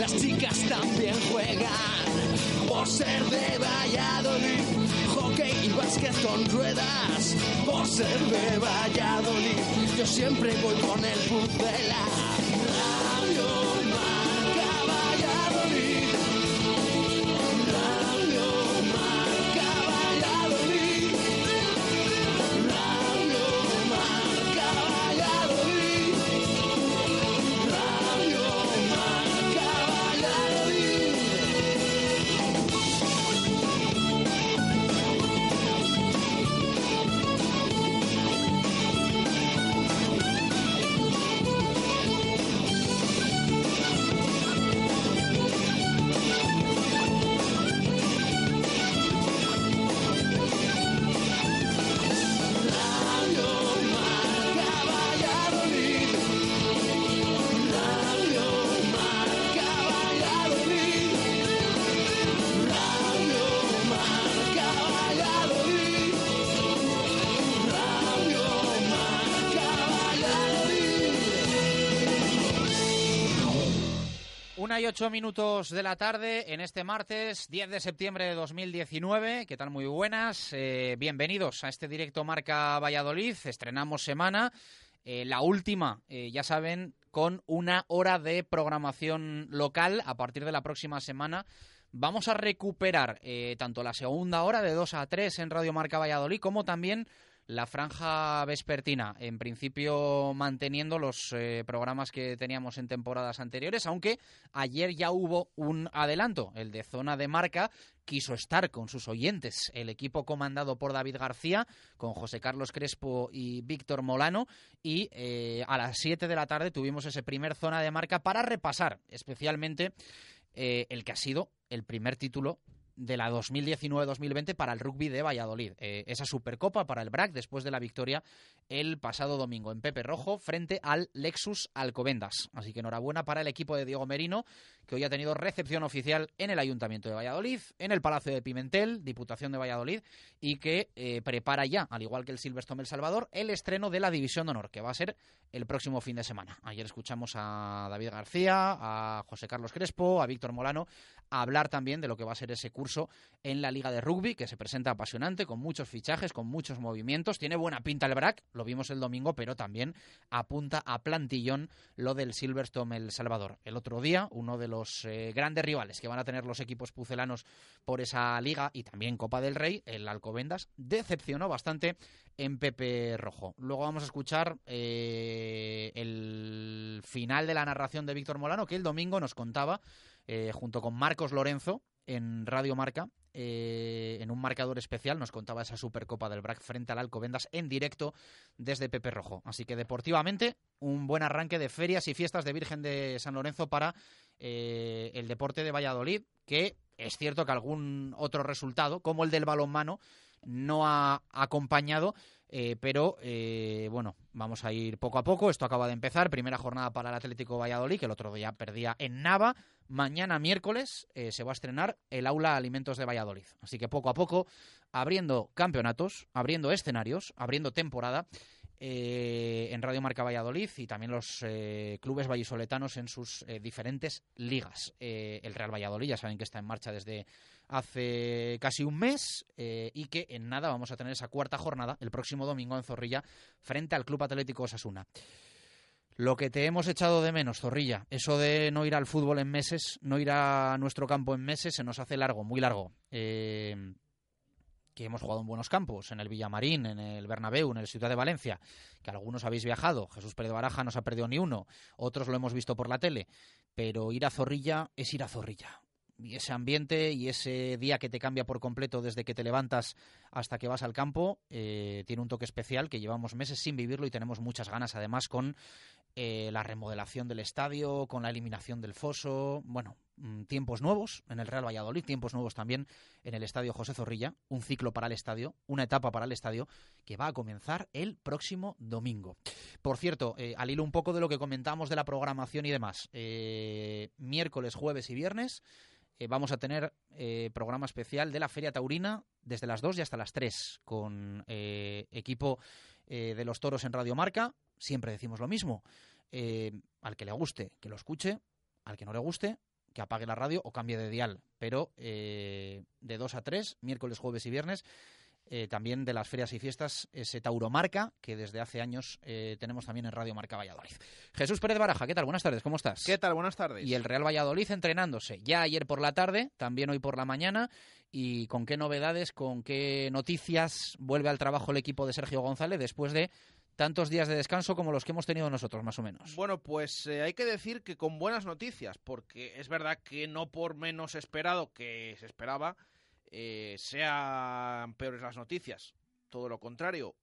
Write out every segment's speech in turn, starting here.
las chicas también juegan. Por ser de Valladolid, hockey y básquet con ruedas. Por ser de Valladolid, yo siempre voy con el pucela. Y minutos de la tarde en este martes 10 de septiembre de 2019. ¿Qué tal? Muy buenas. Eh, bienvenidos a este directo Marca Valladolid. Estrenamos semana. eh, la última, eh, ya saben, con una hora de programación local a partir de la próxima semana. Vamos a recuperar tanto la segunda hora de 2 a 3 en Radio Marca Valladolid como también la franja vespertina, en principio manteniendo los eh, programas que teníamos en temporadas anteriores, aunque ayer ya hubo un adelanto, el de zona de marca quiso estar con sus oyentes, el equipo comandado por David García, con José Carlos Crespo y Víctor Molano, y eh, a las 7 de la tarde tuvimos ese primer zona de marca para repasar especialmente eh, el que ha sido el primer título de la 2019-2020 para el rugby de Valladolid. Eh, esa Supercopa para el BRAC después de la victoria el pasado domingo en Pepe Rojo frente al Lexus Alcobendas. Así que enhorabuena para el equipo de Diego Merino, que hoy ha tenido recepción oficial en el Ayuntamiento de Valladolid, en el Palacio de Pimentel, Diputación de Valladolid, y que eh, prepara ya, al igual que el Silverstone El Salvador, el estreno de la División de Honor, que va a ser el próximo fin de semana. Ayer escuchamos a David García, a José Carlos Crespo, a Víctor Molano, hablar también de lo que va a ser ese curso en la Liga de Rugby, que se presenta apasionante, con muchos fichajes, con muchos movimientos. Tiene buena pinta el BRAC, lo vimos el domingo, pero también apunta a plantillón lo del Silverstone El Salvador. El otro día, uno de los eh, grandes rivales que van a tener los equipos pucelanos por esa liga y también Copa del Rey, el Alcobendas, decepcionó bastante en Pepe Rojo. Luego vamos a escuchar eh, el final de la narración de Víctor Molano, que el domingo nos contaba, eh, junto con Marcos Lorenzo, en Radio Marca, eh, en un marcador especial, nos contaba esa Supercopa del BRAC frente al Alcobendas en directo desde Pepe Rojo. Así que deportivamente, un buen arranque de ferias y fiestas de Virgen de San Lorenzo para eh, el deporte de Valladolid, que es cierto que algún otro resultado, como el del balonmano, no ha acompañado, eh, pero eh, bueno, vamos a ir poco a poco. Esto acaba de empezar. Primera jornada para el Atlético Valladolid, que el otro día perdía en Nava. Mañana miércoles eh, se va a estrenar el Aula Alimentos de Valladolid. Así que poco a poco, abriendo campeonatos, abriendo escenarios, abriendo temporada. en Radio Marca Valladolid y también los clubes vallisoletanos en sus diferentes ligas. el Real Valladolid ya saben que está en marcha desde hace casi un mes eh, y que en nada vamos a tener esa cuarta jornada el próximo domingo en Zorrilla frente al Club Atlético Osasuna. Lo que te hemos echado de menos, Zorrilla, eso de no ir al fútbol en meses, no ir a nuestro campo en meses, se nos hace largo, muy largo. Eh, que hemos jugado en buenos campos, en el Villamarín, en el Bernabéu, en el Ciudad de Valencia, que algunos habéis viajado, Jesús Pérez Baraja no se ha perdido ni uno, otros lo hemos visto por la tele, pero ir a Zorrilla es ir a Zorrilla y ese ambiente y ese día que te cambia por completo desde que te levantas hasta que vas al campo eh, tiene un toque especial que llevamos meses sin vivirlo y tenemos muchas ganas además con eh, la remodelación del estadio, con la eliminación del foso, bueno, tiempos nuevos en el Real Valladolid, tiempos nuevos también en el estadio José Zorrilla, un ciclo para el estadio, una etapa para el estadio que va a comenzar el próximo domingo. Por cierto, eh, al hilo un poco de lo que comentamos de la programación y demás, miércoles, jueves y viernes eh, vamos a tener eh, programa especial de la Feria Taurina desde las 2 y hasta las 3 con eh, equipo de los toros en Radio Marca. Siempre decimos lo mismo. al que le guste, que lo escuche. Al que no le guste, que apague la radio o cambie de dial. Pero de 2 a 3, miércoles, jueves y viernes, eh, también de las ferias y fiestas, ese Tauromarca, que desde hace años eh, tenemos también en Radio Marca Valladolid. Jesús Pérez Baraja, ¿qué tal? Buenas tardes, ¿cómo estás? ¿Qué tal? Buenas tardes. Y el Real Valladolid entrenándose, ya ayer por la tarde, también hoy por la mañana, y con qué novedades, con qué noticias vuelve al trabajo el equipo de Sergio González después de tantos días de descanso como los que hemos tenido nosotros, más o menos. Bueno, pues eh, hay que decir que con buenas noticias, porque es verdad que no por menos esperado que se esperaba, eh, sean peores las noticias. Todo lo contrario.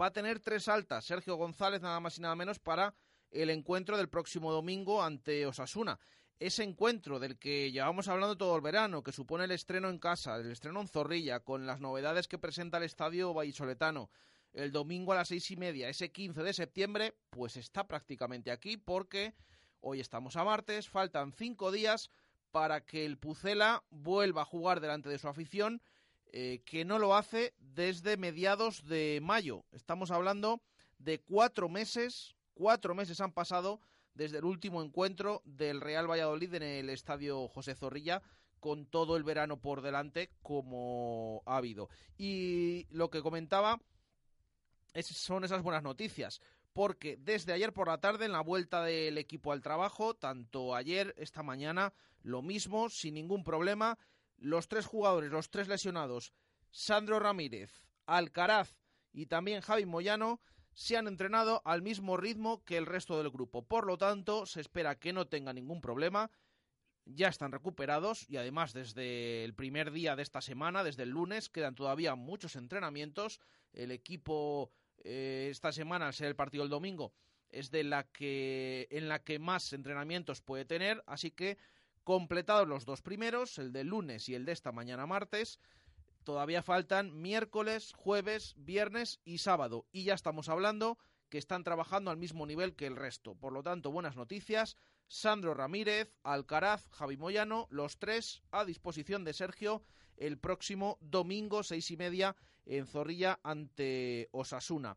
Va a tener tres altas Sergio González, nada más y nada menos, para el encuentro del próximo domingo ante Osasuna. Ese encuentro del que llevamos hablando todo el verano, que supone el estreno en casa, el estreno en Zorrilla, con las novedades que presenta el estadio vallisoletano, el domingo a las seis y media, ese 15 de septiembre, pues está prácticamente aquí porque hoy estamos a martes, faltan cinco días para que el Pucela vuelva a jugar delante de su afición, eh, que no lo hace desde mediados de mayo. Estamos hablando de cuatro meses, cuatro meses han pasado desde el último encuentro del Real Valladolid en el Estadio José Zorrilla, con todo el verano por delante como ha habido. Y lo que comentaba son esas buenas noticias porque desde ayer por la tarde en la vuelta del equipo al trabajo, tanto ayer, esta mañana, lo mismo, sin ningún problema, los tres jugadores, los tres lesionados, Sandro Ramírez, Alcaraz y también Javi Moyano, se han entrenado al mismo ritmo que el resto del grupo. Por lo tanto, se espera que no tenga ningún problema. Ya están recuperados y además desde el primer día de esta semana, desde el lunes, quedan todavía muchos entrenamientos. El equipo eh, esta semana, al ser el partido el domingo, es de la que en la que más entrenamientos puede tener, así que completados los dos primeros, el del lunes y el de esta mañana martes, todavía faltan miércoles, jueves, viernes y sábado y ya estamos hablando que están trabajando al mismo nivel que el resto. Por lo tanto, buenas noticias. Sandro Ramírez, Alcaraz, Javi Moyano, los tres a disposición de Sergio el próximo domingo, seis y media, en Zorrilla ante Osasuna.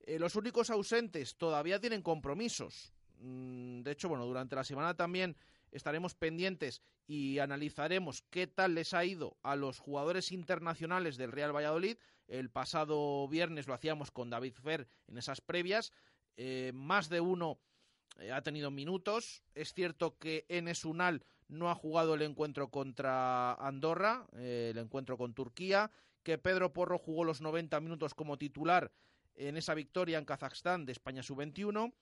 Eh, los únicos ausentes todavía tienen compromisos. Mm, de hecho, bueno, durante la semana también estaremos pendientes y analizaremos qué tal les ha ido a los jugadores internacionales del Real Valladolid. El pasado viernes lo hacíamos con David Fer en esas previas. Eh, más de uno eh, ha tenido minutos. Es cierto que Enes Unal no ha jugado el encuentro contra Andorra, eh, el encuentro con Turquía, que Pedro Porro jugó los 90 minutos como titular en esa victoria en Kazajstán de España sub-21,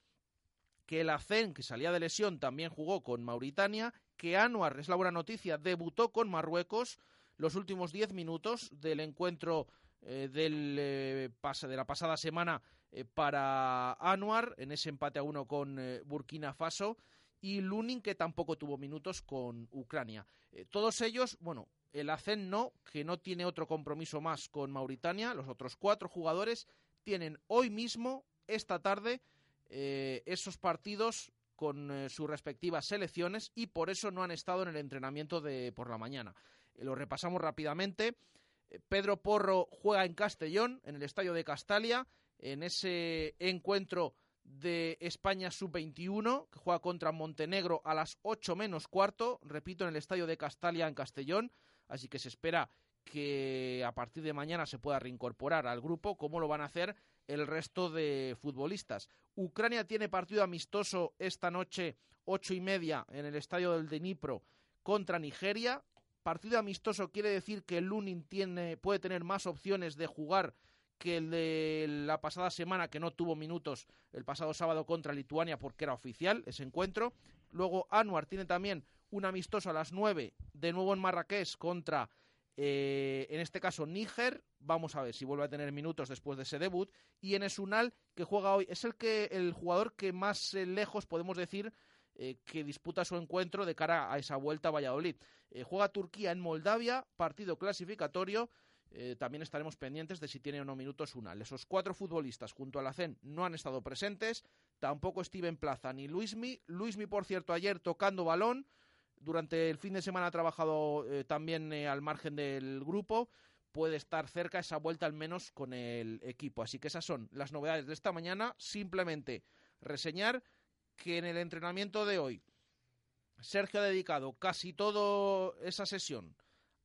que el ACEN, que salía de lesión, también jugó con Mauritania, que Anuar, es la buena noticia, debutó con Marruecos los últimos 10 minutos del encuentro eh, del, eh, de la pasada semana para Anuar en ese empate a uno con Burkina Faso y Lunin que tampoco tuvo minutos con Ucrania. todos ellos, bueno, el ACEN no, que no tiene otro compromiso más con Mauritania. Los otros cuatro jugadores tienen hoy mismo, esta tarde, esos partidos con sus respectivas selecciones y por eso no han estado en el entrenamiento de por la mañana. lo repasamos rápidamente. Pedro Porro juega en Castellón, en el estadio de Castalia, en ese encuentro de España sub-21, que juega contra Montenegro a las 8 menos cuarto, repito, en el estadio de Castalia en Castellón, así que se espera que a partir de mañana se pueda reincorporar al grupo, como lo van a hacer el resto de futbolistas. Ucrania tiene partido amistoso esta noche, ocho y media, en el estadio del Dnipro contra Nigeria. Partido amistoso quiere decir que Lunin tiene, puede tener más opciones de jugar que el de la pasada semana, que no tuvo minutos el pasado sábado contra Lituania porque era oficial ese encuentro. Luego Anuar tiene también un amistoso a las 9, de nuevo en Marrakech contra, eh, en este caso, Níger. Vamos a ver si vuelve a tener minutos después de ese debut. Y en Esunal, que juega hoy, es el, que, el jugador que más eh, lejos podemos decir eh, que disputa su encuentro de cara a esa vuelta a Valladolid. Juega Turquía en Moldavia, partido clasificatorio. Eh, también estaremos pendientes de si tiene o no minutos Unal. Esos cuatro futbolistas junto a la CEN no han estado presentes, tampoco Steven Plaza ni Luismi. Luismi, por cierto, ayer tocando balón. Durante el fin de semana ha trabajado también al margen del grupo. Puede estar cerca esa vuelta al menos con el equipo. Así que esas son las novedades de esta mañana. Simplemente reseñar que en el entrenamiento de hoy Sergio ha dedicado casi toda esa sesión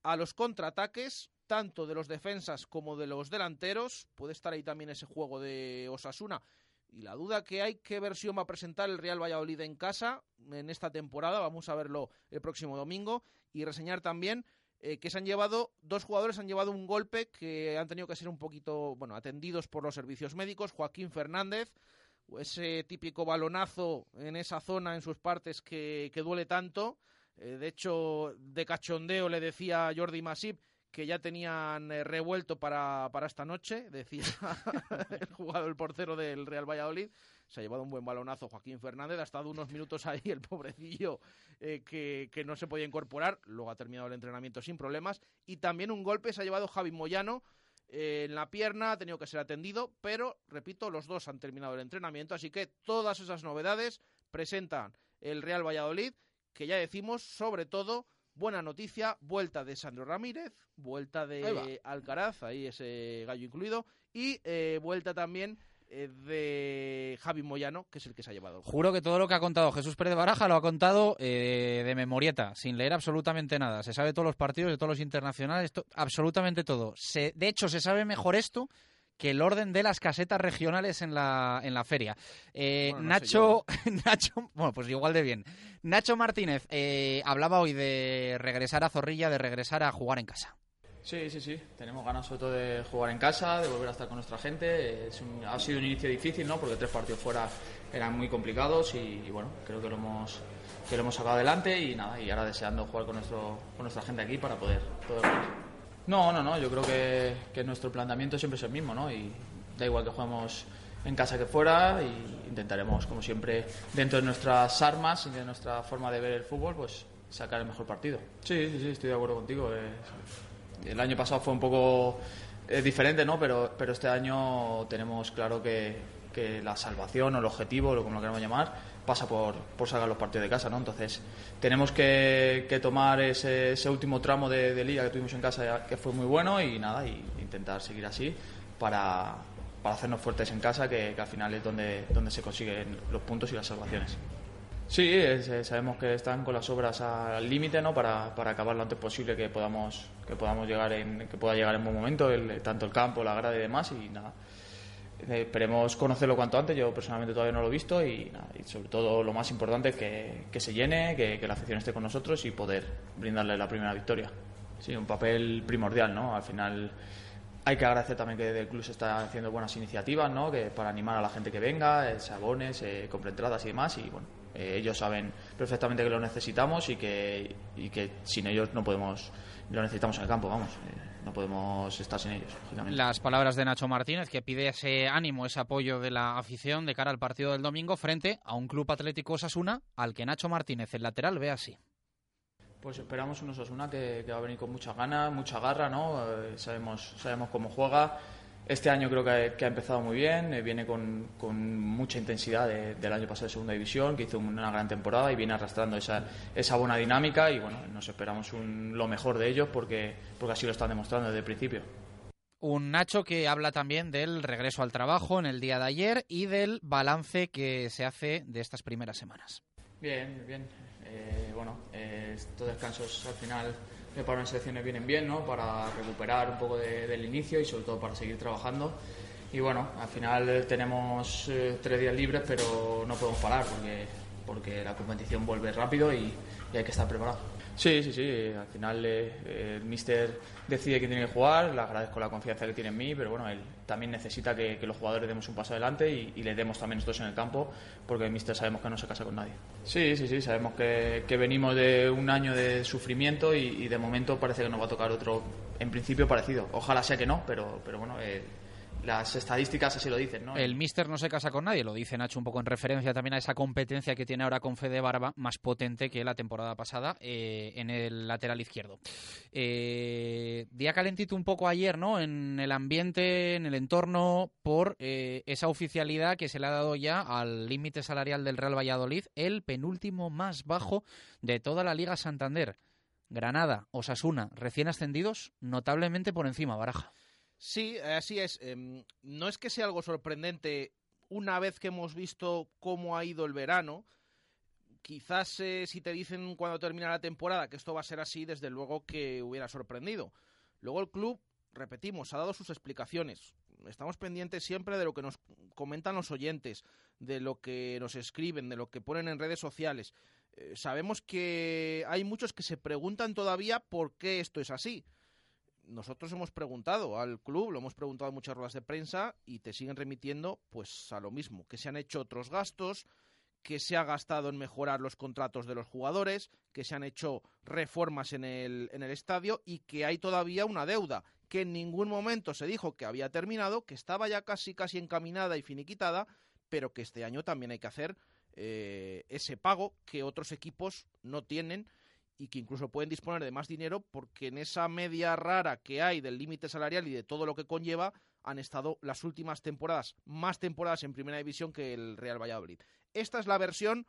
a los contraataques, tanto de los defensas como de los delanteros. Puede estar ahí también ese juego de Osasuna. Y la duda que hay, ¿qué versión va a presentar el Real Valladolid en casa en esta temporada? Vamos a verlo el próximo domingo. Y reseñar también eh, que se han llevado, dos jugadores han llevado un golpe que han tenido que ser un poquito, bueno, atendidos por los servicios médicos. Joaquín Fernández, ese típico balonazo en esa zona, en sus partes, que, duele tanto. Eh, de hecho, de cachondeo le decía Jordi Masip que ya tenían eh, revuelto para, para, esta noche, decía el jugador, el portero del Real Valladolid. Se ha llevado un buen balonazo Joaquín Fernández, ha estado unos minutos ahí el pobrecillo eh, que, que, no se podía incorporar, luego ha terminado el entrenamiento sin problemas. Y también un golpe se ha llevado Javi Moyano, en la pierna, ha tenido que ser atendido, pero repito, los dos han terminado el entrenamiento, así que todas esas novedades presentan el Real Valladolid, que ya decimos, sobre todo, buena noticia, vuelta de Sandro Ramírez, vuelta de Alcaraz, ahí ese gallo incluido, y eh, vuelta también eh, de Javi Moyano, que es el que se ha llevado. Juro que todo lo que ha contado Jesús Pérez Baraja lo ha contado eh, de memorieta, sin leer absolutamente nada. Se sabe todos los partidos de todos los internacionales, absolutamente todo. de hecho, se sabe mejor esto que el orden de las casetas regionales en la, en la feria. Eh, Nacho, Nacho, bueno, pues igual de bien. Nacho Martínez hablaba hoy de regresar a Zorrilla, de regresar a jugar en casa. Sí, sí, sí. Tenemos ganas sobre todo de jugar en casa, de volver a estar con nuestra gente. ha sido un inicio difícil, ¿no? Porque tres partidos fuera eran muy complicados y, bueno, creo que lo hemos que lo hemos sacado adelante y nada, y ahora deseando jugar con nuestro con nuestra gente aquí para poder, poder No, no, no, yo creo que, que nuestro planteamiento siempre es el mismo, ¿no? Y da igual que juguemos en casa que fuera y intentaremos, como siempre, dentro de nuestras armas y de nuestra forma de ver el fútbol, pues sacar el mejor partido. Sí, sí, sí, estoy de acuerdo contigo. Eh, el año pasado fue un poco eh, diferente, ¿no? Pero, pero este año tenemos claro que, la salvación o el objetivo, o como lo queramos llamar, pasa por, por sacar los partidos de casa, ¿no? Entonces tenemos que, tomar ese, último tramo de, liga que tuvimos en casa, que fue muy bueno, y nada, y intentar seguir así para, hacernos fuertes en casa, que, que, al final es donde, donde se consiguen los puntos y las salvaciones. Sí, eh, sabemos que están con las obras al límite, ¿no? Para, para, acabar lo antes posible que podamos que podamos llegar en que pueda llegar en buen momento el, tanto el campo, la grada y demás y nada. Eh, esperemos conocerlo cuanto antes. Yo personalmente todavía no lo he visto y, nada, y sobre todo lo más importante es que, que se llene, que, la afición esté con nosotros y poder brindarle la primera victoria. Sí, un papel primordial, ¿no? Al final hay que agradecer también que el club se está haciendo buenas iniciativas, ¿no? Que para animar a la gente que venga, eh, sabones, eh, compra entradas y demás y bueno, eh, ellos saben perfectamente que lo necesitamos y que, y que sin ellos no podemos, lo necesitamos en el campo, vamos. No podemos estar sin ellos. Las palabras de Nacho Martínez, que pide ese ánimo, ese apoyo de la afición de cara al partido del domingo frente a un club atlético Osasuna al que Nacho Martínez, el lateral, ve así. Pues esperamos un Osasuna que, que va a venir con mucha ganas, mucha garra, ¿no? Eh, sabemos, sabemos cómo juega. Este año creo que ha, que ha empezado muy bien, eh, viene con, con, mucha intensidad de, del año pasado de Segunda División, que hizo una gran temporada y viene arrastrando esa, esa buena dinámica y bueno, nos esperamos un, lo mejor de ellos porque, porque así lo están demostrando desde el principio. Un Nacho que habla también del regreso al trabajo en el día de ayer y del balance que se hace de estas primeras semanas. Bien, bien. Eh, bueno, eh, estos descansos al final para unas selecciones vienen bien, ¿no? Para recuperar un poco de, del inicio y sobre todo para seguir trabajando. Y bueno, al final tenemos eh, tres días libres, pero no podemos parar porque, porque la competición vuelve rápido y, y hay que estar preparado. Sí, sí, sí. Al final eh, el míster decide que tiene que jugar. Le agradezco la confianza que tiene en mí, pero bueno, él también necesita que, los jugadores demos un paso adelante y, le demos también nosotros en el campo, porque el sabemos que no se casa con nadie. Sí, sí, sí. Sabemos que, que venimos de un año de sufrimiento y, y, de momento parece que nos va a tocar otro, en principio parecido. Ojalá sea que no, pero, pero bueno. Eh, las estadísticas así lo dicen, ¿no? El míster no se casa con nadie, lo dice Nacho un poco en referencia también a esa competencia que tiene ahora con Fede Barba, más potente que la temporada pasada eh, en el lateral izquierdo. Eh, día calentito un poco ayer, ¿no? En el ambiente, en el entorno, por eh, esa oficialidad que se le ha dado ya al límite salarial del Real Valladolid, el penúltimo más bajo de toda la Liga Santander. Granada, Osasuna, recién ascendidos, notablemente por encima, Baraja. Sí, así es. Eh, no es que sea algo sorprendente una vez que hemos visto cómo ha ido el verano. Quizás eh, si te dicen cuando termina la temporada que esto va a ser así, desde luego que hubiera sorprendido. Luego el club, repetimos, ha dado sus explicaciones. Estamos pendientes siempre de lo que nos comentan los oyentes, de lo que nos escriben, de lo que ponen en redes sociales. Eh, sabemos que hay muchos que se preguntan todavía por qué esto es así nosotros hemos preguntado al club, lo hemos preguntado en muchas ruedas de prensa y te siguen remitiendo pues a lo mismo, que se han hecho otros gastos, que se ha gastado en mejorar los contratos de los jugadores, que se han hecho reformas en el, en el estadio y que hay todavía una deuda que en ningún momento se dijo que había terminado, que estaba ya casi casi encaminada y finiquitada, pero que este año también hay que hacer eh, ese pago que otros equipos no tienen y que incluso pueden disponer de más dinero porque en esa media rara que hay del límite salarial y de todo lo que conlleva han estado las últimas temporadas, más temporadas en primera división que el Real Valladolid. Esta es la versión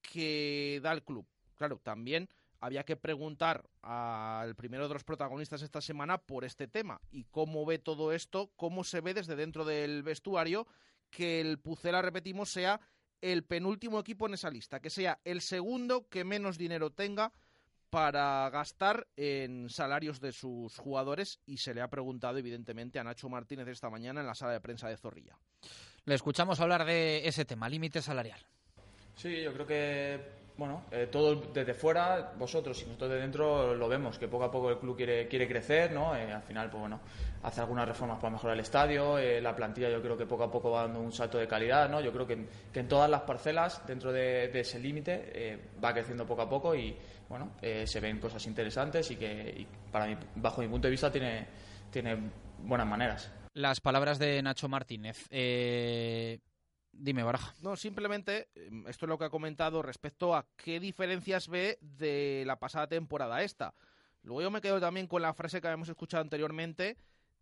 que da el club. Claro, también había que preguntar al primero de los protagonistas esta semana por este tema y cómo ve todo esto, cómo se ve desde dentro del vestuario que el Pucela, repetimos, sea el penúltimo equipo en esa lista, que sea el segundo que menos dinero tenga para gastar en salarios de sus jugadores y se le ha preguntado evidentemente a Nacho Martínez esta mañana en la sala de prensa de Zorrilla. Le escuchamos hablar de ese tema, límite salarial. Sí, yo creo que bueno, eh, todo desde fuera, vosotros y nosotros de dentro lo vemos, que poco a poco el club quiere, quiere crecer, ¿no? Eh, al final, pues bueno, hace algunas reformas para mejorar el estadio, eh, la plantilla yo creo que poco a poco va dando un salto de calidad, ¿no? Yo creo que, que en todas las parcelas, dentro de, ese límite, eh, va creciendo poco a poco y, bueno, se ven cosas interesantes y que, para mí, bajo mi punto de vista, tiene, tiene buenas maneras. Las palabras de Nacho Martínez. Dime, Baraja. No, simplemente esto es lo que ha comentado respecto a qué diferencias ve de la pasada temporada esta. Luego yo me quedo también con la frase que habíamos escuchado anteriormente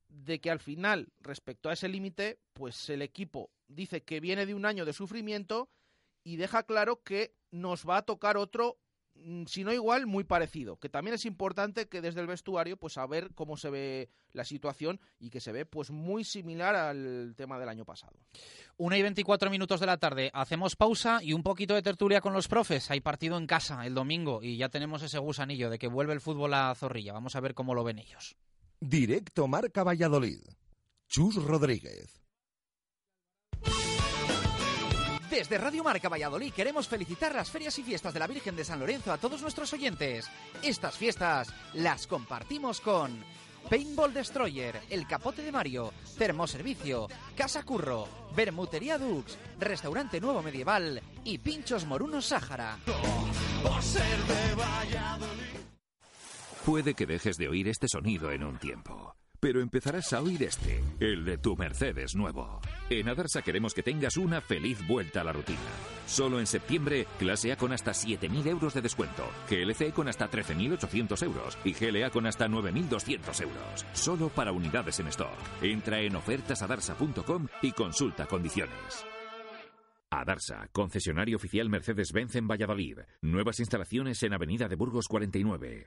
de que al final, respecto a ese límite, pues el equipo dice que viene de un año de sufrimiento y deja claro que nos va a tocar otro si no igual, muy parecido. Que también es importante que desde el vestuario, pues a ver cómo se ve la situación y que se ve pues muy similar al tema del año pasado. Una y 24 minutos de la tarde, hacemos pausa y un poquito de tertulia con los profes. Hay partido en casa el domingo y ya tenemos ese gusanillo de que vuelve el fútbol a Zorrilla. Vamos a ver cómo lo ven ellos. Directo Marca Valladolid. Chus Rodríguez. Desde Radio Marca Valladolid queremos felicitar las ferias y fiestas de la Virgen de San Lorenzo a todos nuestros oyentes. Estas fiestas las compartimos con Paintball Destroyer, El Capote de Mario, Termoservicio, Casa Curro, Bermutería Dux, Restaurante Nuevo Medieval y Pinchos Morunos Sáhara. Puede que dejes de oír este sonido en un tiempo, pero empezarás a oír este, el de tu Mercedes nuevo. En Adarsa queremos que tengas una feliz vuelta a la rutina. Solo en septiembre, clase A con hasta 7.000 euros de descuento, GLC con hasta 13.800 euros y GLA con hasta 9.200 euros. Solo para unidades en stock. Entra en ofertasadarsa.com y consulta condiciones. Adarsa, concesionario oficial Mercedes-Benz en Valladolid. Nuevas instalaciones en Avenida de Burgos 49.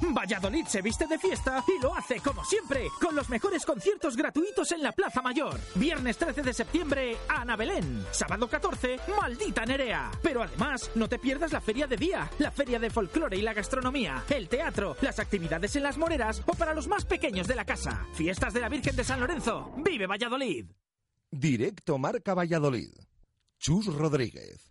Valladolid se viste de fiesta y lo hace como siempre, con los mejores conciertos gratuitos en la Plaza Mayor. Viernes 13 de septiembre, Ana Belén. Sábado 14, Maldita Nerea. Pero además, no te pierdas la feria de día, la feria de folclore y la gastronomía, el teatro, las actividades en las moreras o para los más pequeños de la casa. Fiestas de la Virgen de San Lorenzo. ¡Vive Valladolid! Directo Marca Valladolid. Chus Rodríguez.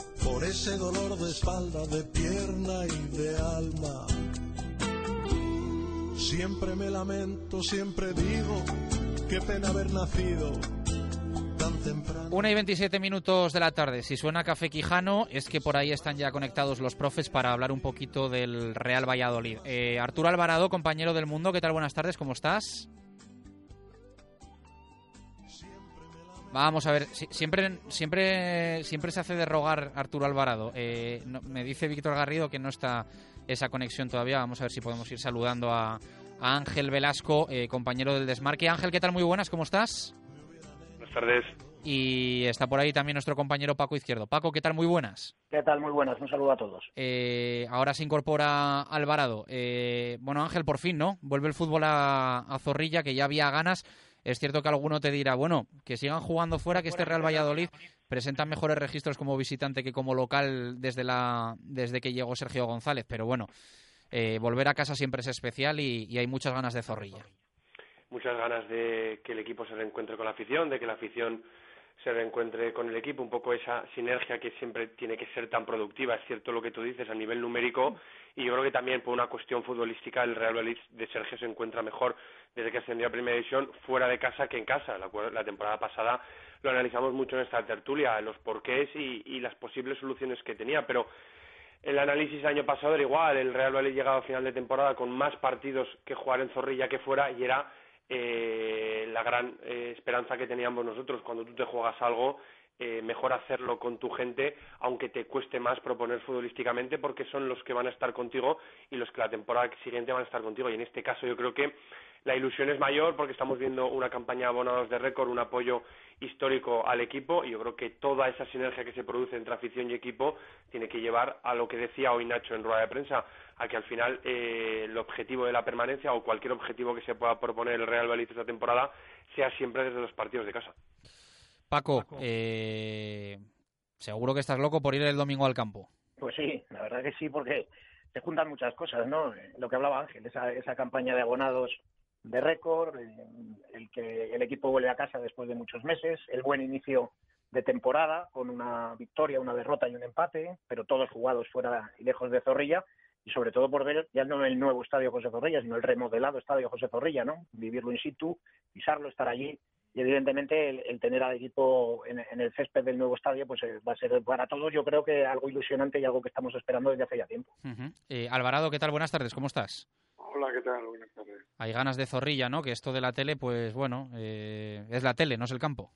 por ese dolor de espalda, de pierna y de alma. Siempre me lamento, siempre digo, qué pena haber nacido tan temprano. Una y 27 minutos de la tarde. Si suena Café Quijano, es que por ahí están ya conectados los profes para hablar un poquito del Real Valladolid. Eh, Arturo Alvarado, compañero del mundo, ¿qué tal? Buenas tardes, ¿cómo estás? Vamos a ver, siempre, siempre, siempre se hace de rogar Arturo Alvarado. Eh, me dice Víctor Garrido que no está esa conexión todavía. Vamos a ver si podemos ir saludando a, a Ángel Velasco, eh, compañero del Desmarque. Ángel, ¿qué tal? Muy buenas, ¿cómo estás? Buenas tardes. Y está por ahí también nuestro compañero Paco Izquierdo. Paco, ¿qué tal? Muy buenas. ¿Qué tal? Muy buenas. Un saludo a todos. Eh, ahora se incorpora Alvarado. Eh, bueno, Ángel, por fin, ¿no? Vuelve el fútbol a, a Zorrilla, que ya había ganas. Es cierto que alguno te dirá, bueno, que sigan jugando fuera, que este Real Valladolid presenta mejores registros como visitante que como local desde, la, desde que llegó Sergio González. Pero bueno, eh, volver a casa siempre es especial y, y hay muchas ganas de Zorrilla. Muchas ganas de que el equipo se reencuentre con la afición, de que la afición se reencuentre con el equipo, un poco esa sinergia que siempre tiene que ser tan productiva, es cierto lo que tú dices a nivel numérico y yo creo que también por una cuestión futbolística el Real Valladolid de Sergio se encuentra mejor desde que ascendió a Primera División fuera de casa que en casa. La, temporada pasada lo analizamos mucho en esta tertulia, los porqués y, y las posibles soluciones que tenía, pero el análisis el año pasado era igual, el Real Valladolid llegaba a final de temporada con más partidos que jugar en Zorrilla que fuera y era eh, la gran eh, esperanza que teníamos nosotros. Cuando tú te juegas algo, eh, mejor hacerlo con tu gente, aunque te cueste más proponer futbolísticamente, porque son los que van a estar contigo y los que la temporada siguiente van a estar contigo. Y en este caso yo creo que la ilusión es mayor porque estamos viendo una campaña de abonados de récord, un apoyo histórico al equipo y yo creo que toda esa sinergia que se produce entre afición y equipo tiene que llevar a lo que decía hoy Nacho en rueda de prensa, a que al final eh, el objetivo de la permanencia o cualquier objetivo que se pueda proponer el Real Valladolid esta temporada sea siempre desde los partidos de casa. Paco, eh, seguro que estás loco por ir el domingo al campo. Pues sí, la verdad que sí, porque se juntan muchas cosas, ¿no? Lo que hablaba Ángel, esa, esa campaña de abonados de récord, el que el equipo vuelve a casa después de muchos meses, el buen inicio de temporada con una victoria, una derrota y un empate, pero todos jugados fuera y lejos de Zorrilla y sobre todo por ver ya no el nuevo estadio José Zorrilla, sino el remodelado estadio José Zorrilla, ¿no? Vivirlo in situ, pisarlo, estar allí y evidentemente el, tener al equipo en, el césped del nuevo estadio pues eh, va a ser para todos yo creo que algo ilusionante y algo que estamos esperando desde hace ya tiempo. Eh, Alvarado, ¿qué tal? Buenas tardes, ¿cómo estás? Hola, ¿qué tal? Buenas tardes. Hay ganas de zorrilla, ¿no? Que esto de la tele, pues bueno, eh, es la tele, no es el campo.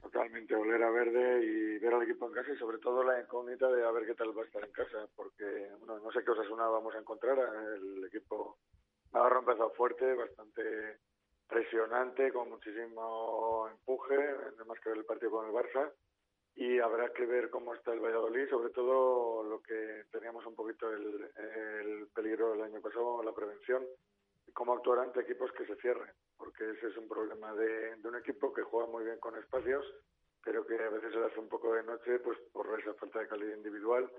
Totalmente, oler a verde y ver al equipo en casa y sobre todo la incógnita de a ver qué tal va a estar en casa, porque bueno, no sé qué Osasuna vamos a encontrar. El equipo Navarro ha empezado fuerte, bastante presionante, con muchísimo empuje, más que el partido con el Barça y habrá que ver cómo está el Valladolid, sobre todo lo que teníamos un poquito el, el peligro el año pasado, la prevención, cómo actuar ante equipos que se cierren, porque ese es un problema de, de un equipo que juega muy bien con espacios, pero que a veces se le hace un poco de noche pues por esa falta de calidad individual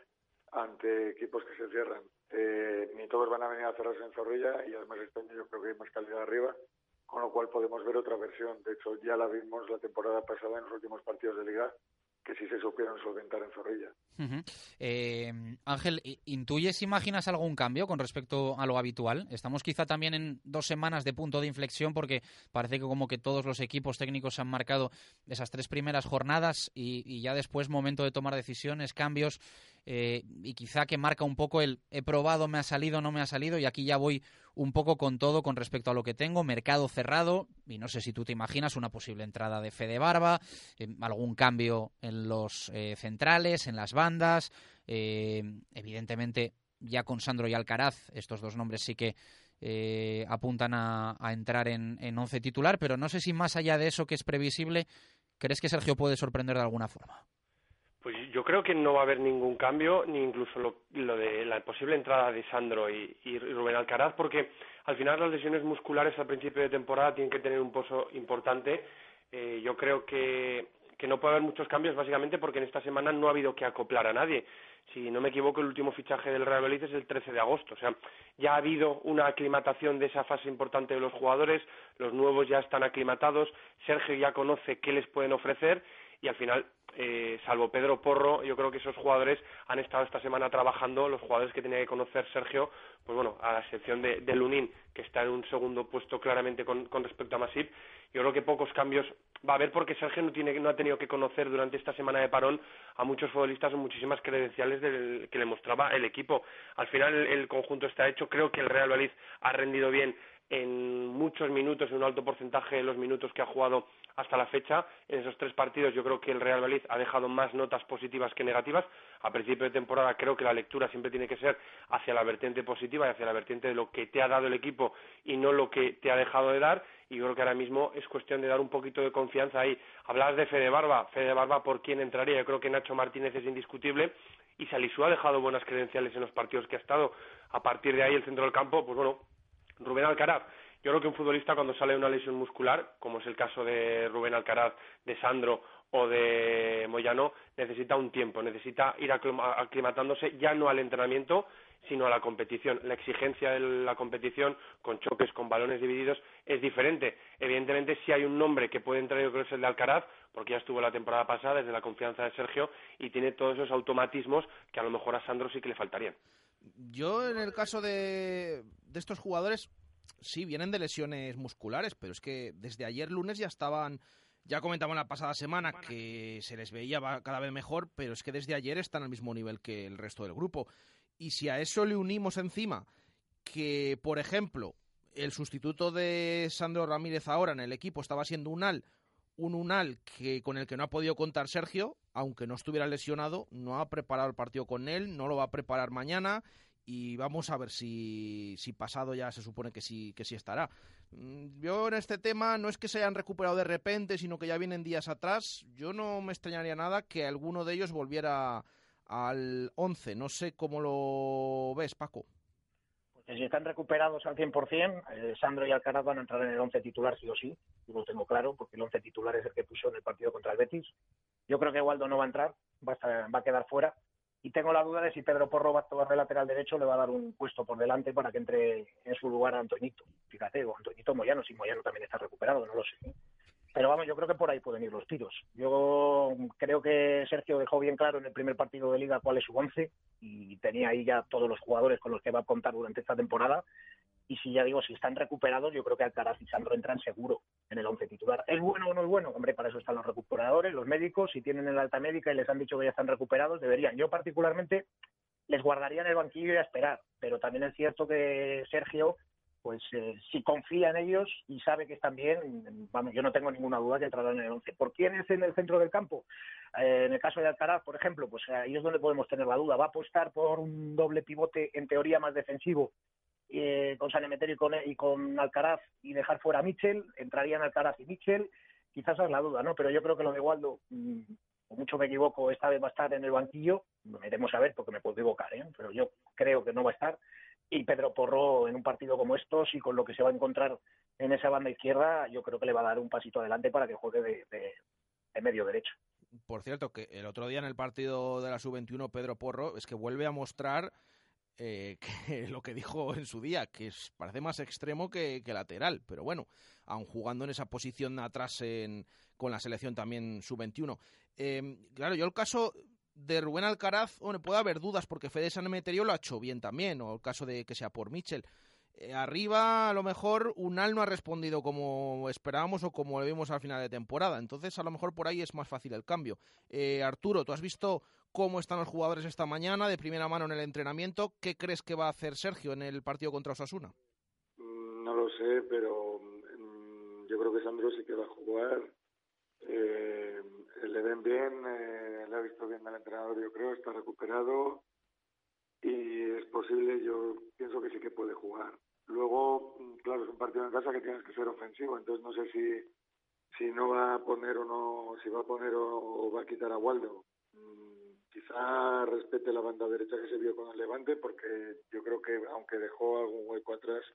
ante equipos que se cierran. Eh, ni todos van a venir a cerrarse en Zorrilla y además este año yo creo que hay más calidad arriba, con lo cual podemos ver otra versión. De hecho, ya la vimos la temporada pasada en los últimos partidos de liga que sí se supieron solventar en Zorrilla. Eh, Ángel, ¿intuyes, imaginas algún cambio con respecto a lo habitual? Estamos quizá también en dos semanas de punto de inflexión porque parece que como que todos los equipos técnicos han marcado esas tres primeras jornadas y ya después momento de tomar decisiones, cambios eh, y quizá que marca un poco el he probado, me ha salido, no me ha salido y aquí ya voy un poco con todo con respecto a lo que tengo, mercado cerrado y no sé si tú te imaginas una posible entrada de Fede Barba, eh, algún cambio en los eh, centrales, en las bandas, evidentemente ya con Sandro y Alcaraz, estos dos nombres sí que apuntan a, entrar en, en once titular, pero no sé si más allá de eso que es previsible, ¿crees que Sergio puede sorprender de alguna forma? Pues yo creo que no va a haber ningún cambio, ni incluso lo, de la posible entrada de Sandro y, Rubén Alcaraz, porque al final las lesiones musculares al principio de temporada tienen que tener un pozo importante. Eh, yo creo que, que no puede haber muchos cambios, básicamente porque en esta semana no ha habido que acoplar a nadie. Si no me equivoco, el último fichaje del Real Madrid es el 13 de agosto. O sea, ya ha habido una aclimatación de esa fase importante de los jugadores, los nuevos ya están aclimatados, Sergio ya conoce qué les pueden ofrecer y al final eh, salvo Pedro Porro, yo creo que esos jugadores han estado esta semana trabajando, los jugadores que tenía que conocer Sergio, pues bueno, a la excepción de, Lunín, que está en un segundo puesto claramente con, respecto a Masip, yo creo que pocos cambios va a haber porque Sergio no, tiene, no ha tenido que conocer durante esta semana de parón a muchos futbolistas o muchísimas credenciales que le mostraba el equipo. Al final el, conjunto está hecho, creo que el Real Valladolid ha rendido bien en muchos minutos, en un alto porcentaje de los minutos que ha jugado hasta la fecha. En esos tres partidos yo creo que el Real Valladolid ha dejado más notas positivas que negativas. A principio de temporada creo que la lectura siempre tiene que ser hacia la vertiente positiva y hacia la vertiente de lo que te ha dado el equipo y no lo que te ha dejado de dar. Y yo creo que ahora mismo es cuestión de dar un poquito de confianza ahí. Hablabas de Fede Barba. Fede Barba, ¿por quién entraría? Yo creo que Nacho Martínez es indiscutible y Salisú ha dejado buenas credenciales en los partidos que ha estado. A partir de ahí el centro del campo, pues bueno, Rubén Alcaraz yo creo que un futbolista cuando sale una lesión muscular, como es el caso de Rubén Alcaraz, de Sandro o de Moyano, necesita un tiempo, necesita ir aclimatándose ya no al entrenamiento sino a la competición. La exigencia de la competición, con choques, con balones divididos, es diferente. Evidentemente, si hay un nombre que puede entrar, yo creo que es el de Alcaraz, porque ya estuvo la temporada pasada, desde la confianza de Sergio, y tiene todos esos automatismos que a lo mejor a Sandro sí que le faltarían. Yo, en el caso de, de estos jugadores, sí, vienen de lesiones musculares, pero es que desde ayer lunes ya estaban ya comentamos la pasada semana que se les veía cada vez mejor, pero es que desde ayer están al mismo nivel que el resto del grupo. Y si a eso le unimos encima que, por ejemplo, el sustituto de Sandro Ramírez ahora en el equipo estaba siendo Unal, un Unal que, con el que no ha podido contar Sergio, aunque no estuviera lesionado, no ha preparado el partido con él, no lo va a preparar mañana y vamos a ver si, si pasado ya se supone que sí, que sí estará. Mm, yo en este tema no es que se hayan recuperado de repente, sino que ya vienen días atrás. Yo no me extrañaría nada que alguno de ellos volviera al 11. No sé cómo lo ves, Paco. Pues si están recuperados al 100%, eh, Sandro y Alcaraz van a entrar en el 11 titular sí o sí. Yo lo tengo claro, porque el 11 titular es el que puso en el partido contra el Betis. Yo creo que Waldo no va a entrar, va a quedar fuera y tengo la duda de si Pedro Porro va a tomar de lateral derecho le va a dar un puesto por delante para que entre en su lugar a Antoñito. Fíjate, o Antoñito Moyano, si Moyano también está recuperado, no lo sé. Pero vamos, yo creo que por ahí pueden ir los tiros. Yo creo que Sergio dejó bien claro en el primer partido de liga cuál es su once y tenía ahí ya todos los jugadores con los que va a contar durante esta temporada y si ya digo, si están recuperados, yo creo que Alcaraz y Sandro entran seguro en el once titular. ¿Es bueno o no es bueno? Hombre, para eso están los recuperadores, los médicos, si tienen el alta médica y les han dicho que ya están recuperados, deberían. Yo particularmente les guardaría en el banquillo y a esperar, pero también es cierto que Sergio, pues eh, si confía en ellos y sabe que están bien, vamos, yo no tengo ninguna duda que entrarán en el once. ¿Por quién es en el centro del campo? Eh, en el caso de Alcaraz, por ejemplo, pues ahí es donde podemos tener la duda. ¿Va a apostar por un doble pivote en teoría más defensivo eh, con San Emeterio y con, Alcaraz y dejar fuera a Mitchell, entrarían Alcaraz y Mitchell, quizás es la duda, ¿no? Pero yo creo que lo de Waldo, mm, o mucho me equivoco, esta vez va a estar en el banquillo, veremos a ver porque me puedo equivocar, ¿eh? Pero yo creo que no va a estar. Y Pedro Porro en un partido como estos y con lo que se va a encontrar en esa banda izquierda, yo creo que le va a dar un pasito adelante para que juegue de, de medio derecho. Por cierto, que el otro día en el partido de la sub-21, Pedro Porro es que vuelve a mostrar eh, que lo que dijo en su día, que parece más extremo que, lateral, pero bueno, aun jugando en esa posición atrás en, con la selección también sub-21. Em, claro, yo el caso de Rubén Alcaraz, bueno, puede haber dudas porque Fede Sanemeterio lo ha hecho bien también, o el caso de que sea por Mitchell. Eh, arriba, a lo mejor, Unal no ha respondido como esperábamos o como le vimos al final de temporada. Entonces, a lo mejor por ahí es más fácil el cambio. Eh, Arturo, ¿tú has visto cómo están los jugadores esta mañana de primera mano en el entrenamiento? ¿Qué crees que va a hacer Sergio en el partido contra Osasuna? Mm, no lo sé, pero mm, yo creo que Sandro sí que va a jugar. Eh, le ven bien, le ha visto bien al entrenador, yo creo, está recuperado y es posible, yo pienso que sí que puede jugar. Luego, claro, es un partido en casa que tienes que ser ofensivo, entonces no sé si, si no va a poner o no, si va a poner o, va a quitar a Waldo. Quizá respete la banda derecha que se vio con el Levante, porque yo creo que aunque dejó algún hueco atrás,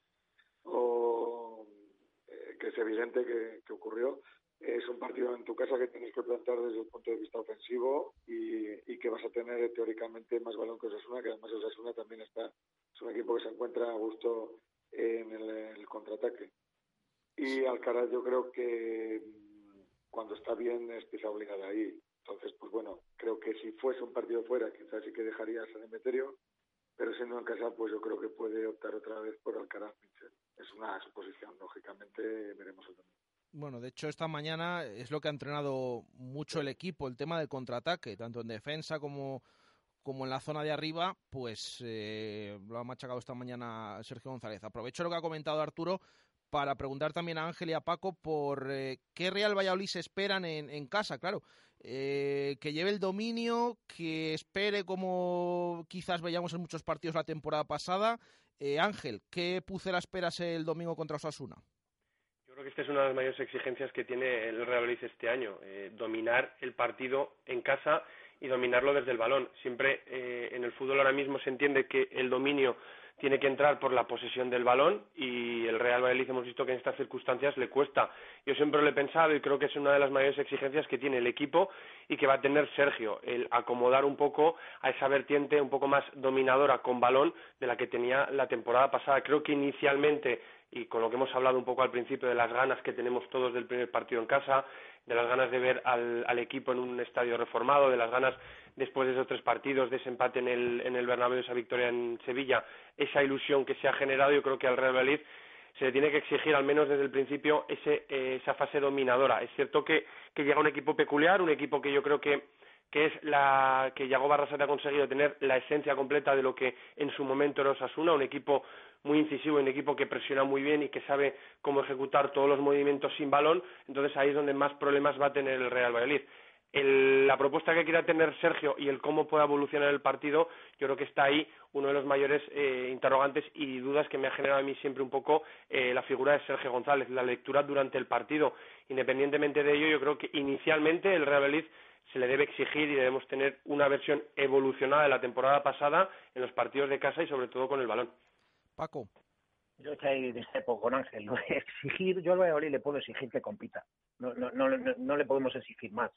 o eh, que es evidente que, que ocurrió, es un partido en tu casa que tienes que plantar desde el punto de vista ofensivo y, que vas a tener teóricamente más balón que Osasuna, que además Osasuna también está, es un equipo que se encuentra a gusto en el, contraataque. Y Alcaraz yo creo que mm, cuando está bien es pieza obligada ahí. Entonces, pues bueno, creo que si fuese un partido fuera, quizás sí que dejaría a San Emeterio, pero siendo en casa, pues yo creo que puede optar otra vez por Alcaraz Es una suposición, lógicamente veremos el domingo. Bueno, de hecho esta mañana es lo que ha entrenado mucho el equipo, el tema del contraataque, tanto en defensa como, como en la zona de arriba, pues eh, lo ha machacado esta mañana Sergio González. Aprovecho lo que ha comentado Arturo para preguntar también a Ángel y a Paco por eh, qué Real Valladolid se esperan en, casa, claro. Eh, que lleve el dominio, que espere como quizás veíamos en muchos partidos la temporada pasada. Ángel, ¿qué pucera esperas el domingo contra Osasuna? Yo creo que esta es una de las mayores exigencias que tiene el Real Madrid este año, eh, dominar el partido en casa y dominarlo desde el balón. Siempre eh, en el fútbol ahora mismo se entiende que el dominio tiene que entrar por la posesión del balón y el Real Valladolid hemos visto que en estas circunstancias le cuesta. Yo siempre lo he pensado y creo que es una de las mayores exigencias que tiene el equipo y que va a tener Sergio, el acomodar un poco a esa vertiente un poco más dominadora con balón de la que tenía la temporada pasada. Creo que inicialmente y con lo que hemos hablado un poco al principio de las ganas que tenemos todos del primer partido en casa, de las ganas de ver al, equipo en un estadio reformado, de las ganas después de esos tres partidos, de ese empate en el, en el Bernabéu, esa victoria en Sevilla, esa ilusión que se ha generado, yo creo que al Real Madrid se le tiene que exigir al menos desde el principio ese, eh, esa fase dominadora. Es cierto que, que llega un equipo peculiar, un equipo que yo creo que que es la que Yago Barrasate ha conseguido tener la esencia completa de lo que en su momento era Osasuna, un equipo muy incisivo, un equipo que presiona muy bien y que sabe cómo ejecutar todos los movimientos sin balón, entonces ahí es donde más problemas va a tener el Real Valladolid. la propuesta que quiera tener Sergio y el cómo pueda evolucionar el partido, yo creo que está ahí uno de los mayores eh, interrogantes y dudas que me ha generado a mí siempre un poco eh, la figura de Sergio González, la lectura durante el partido. Independientemente de ello, yo creo que inicialmente el Real Valladolid se le debe exigir y debemos tener una versión evolucionada de la temporada pasada en los partidos de casa y sobre todo con el balón. Paco. Yo estoy ahí discrepo con Ángel. Exigir, yo al Valladolid le puedo exigir que compita. No, no, no, no, le podemos exigir más.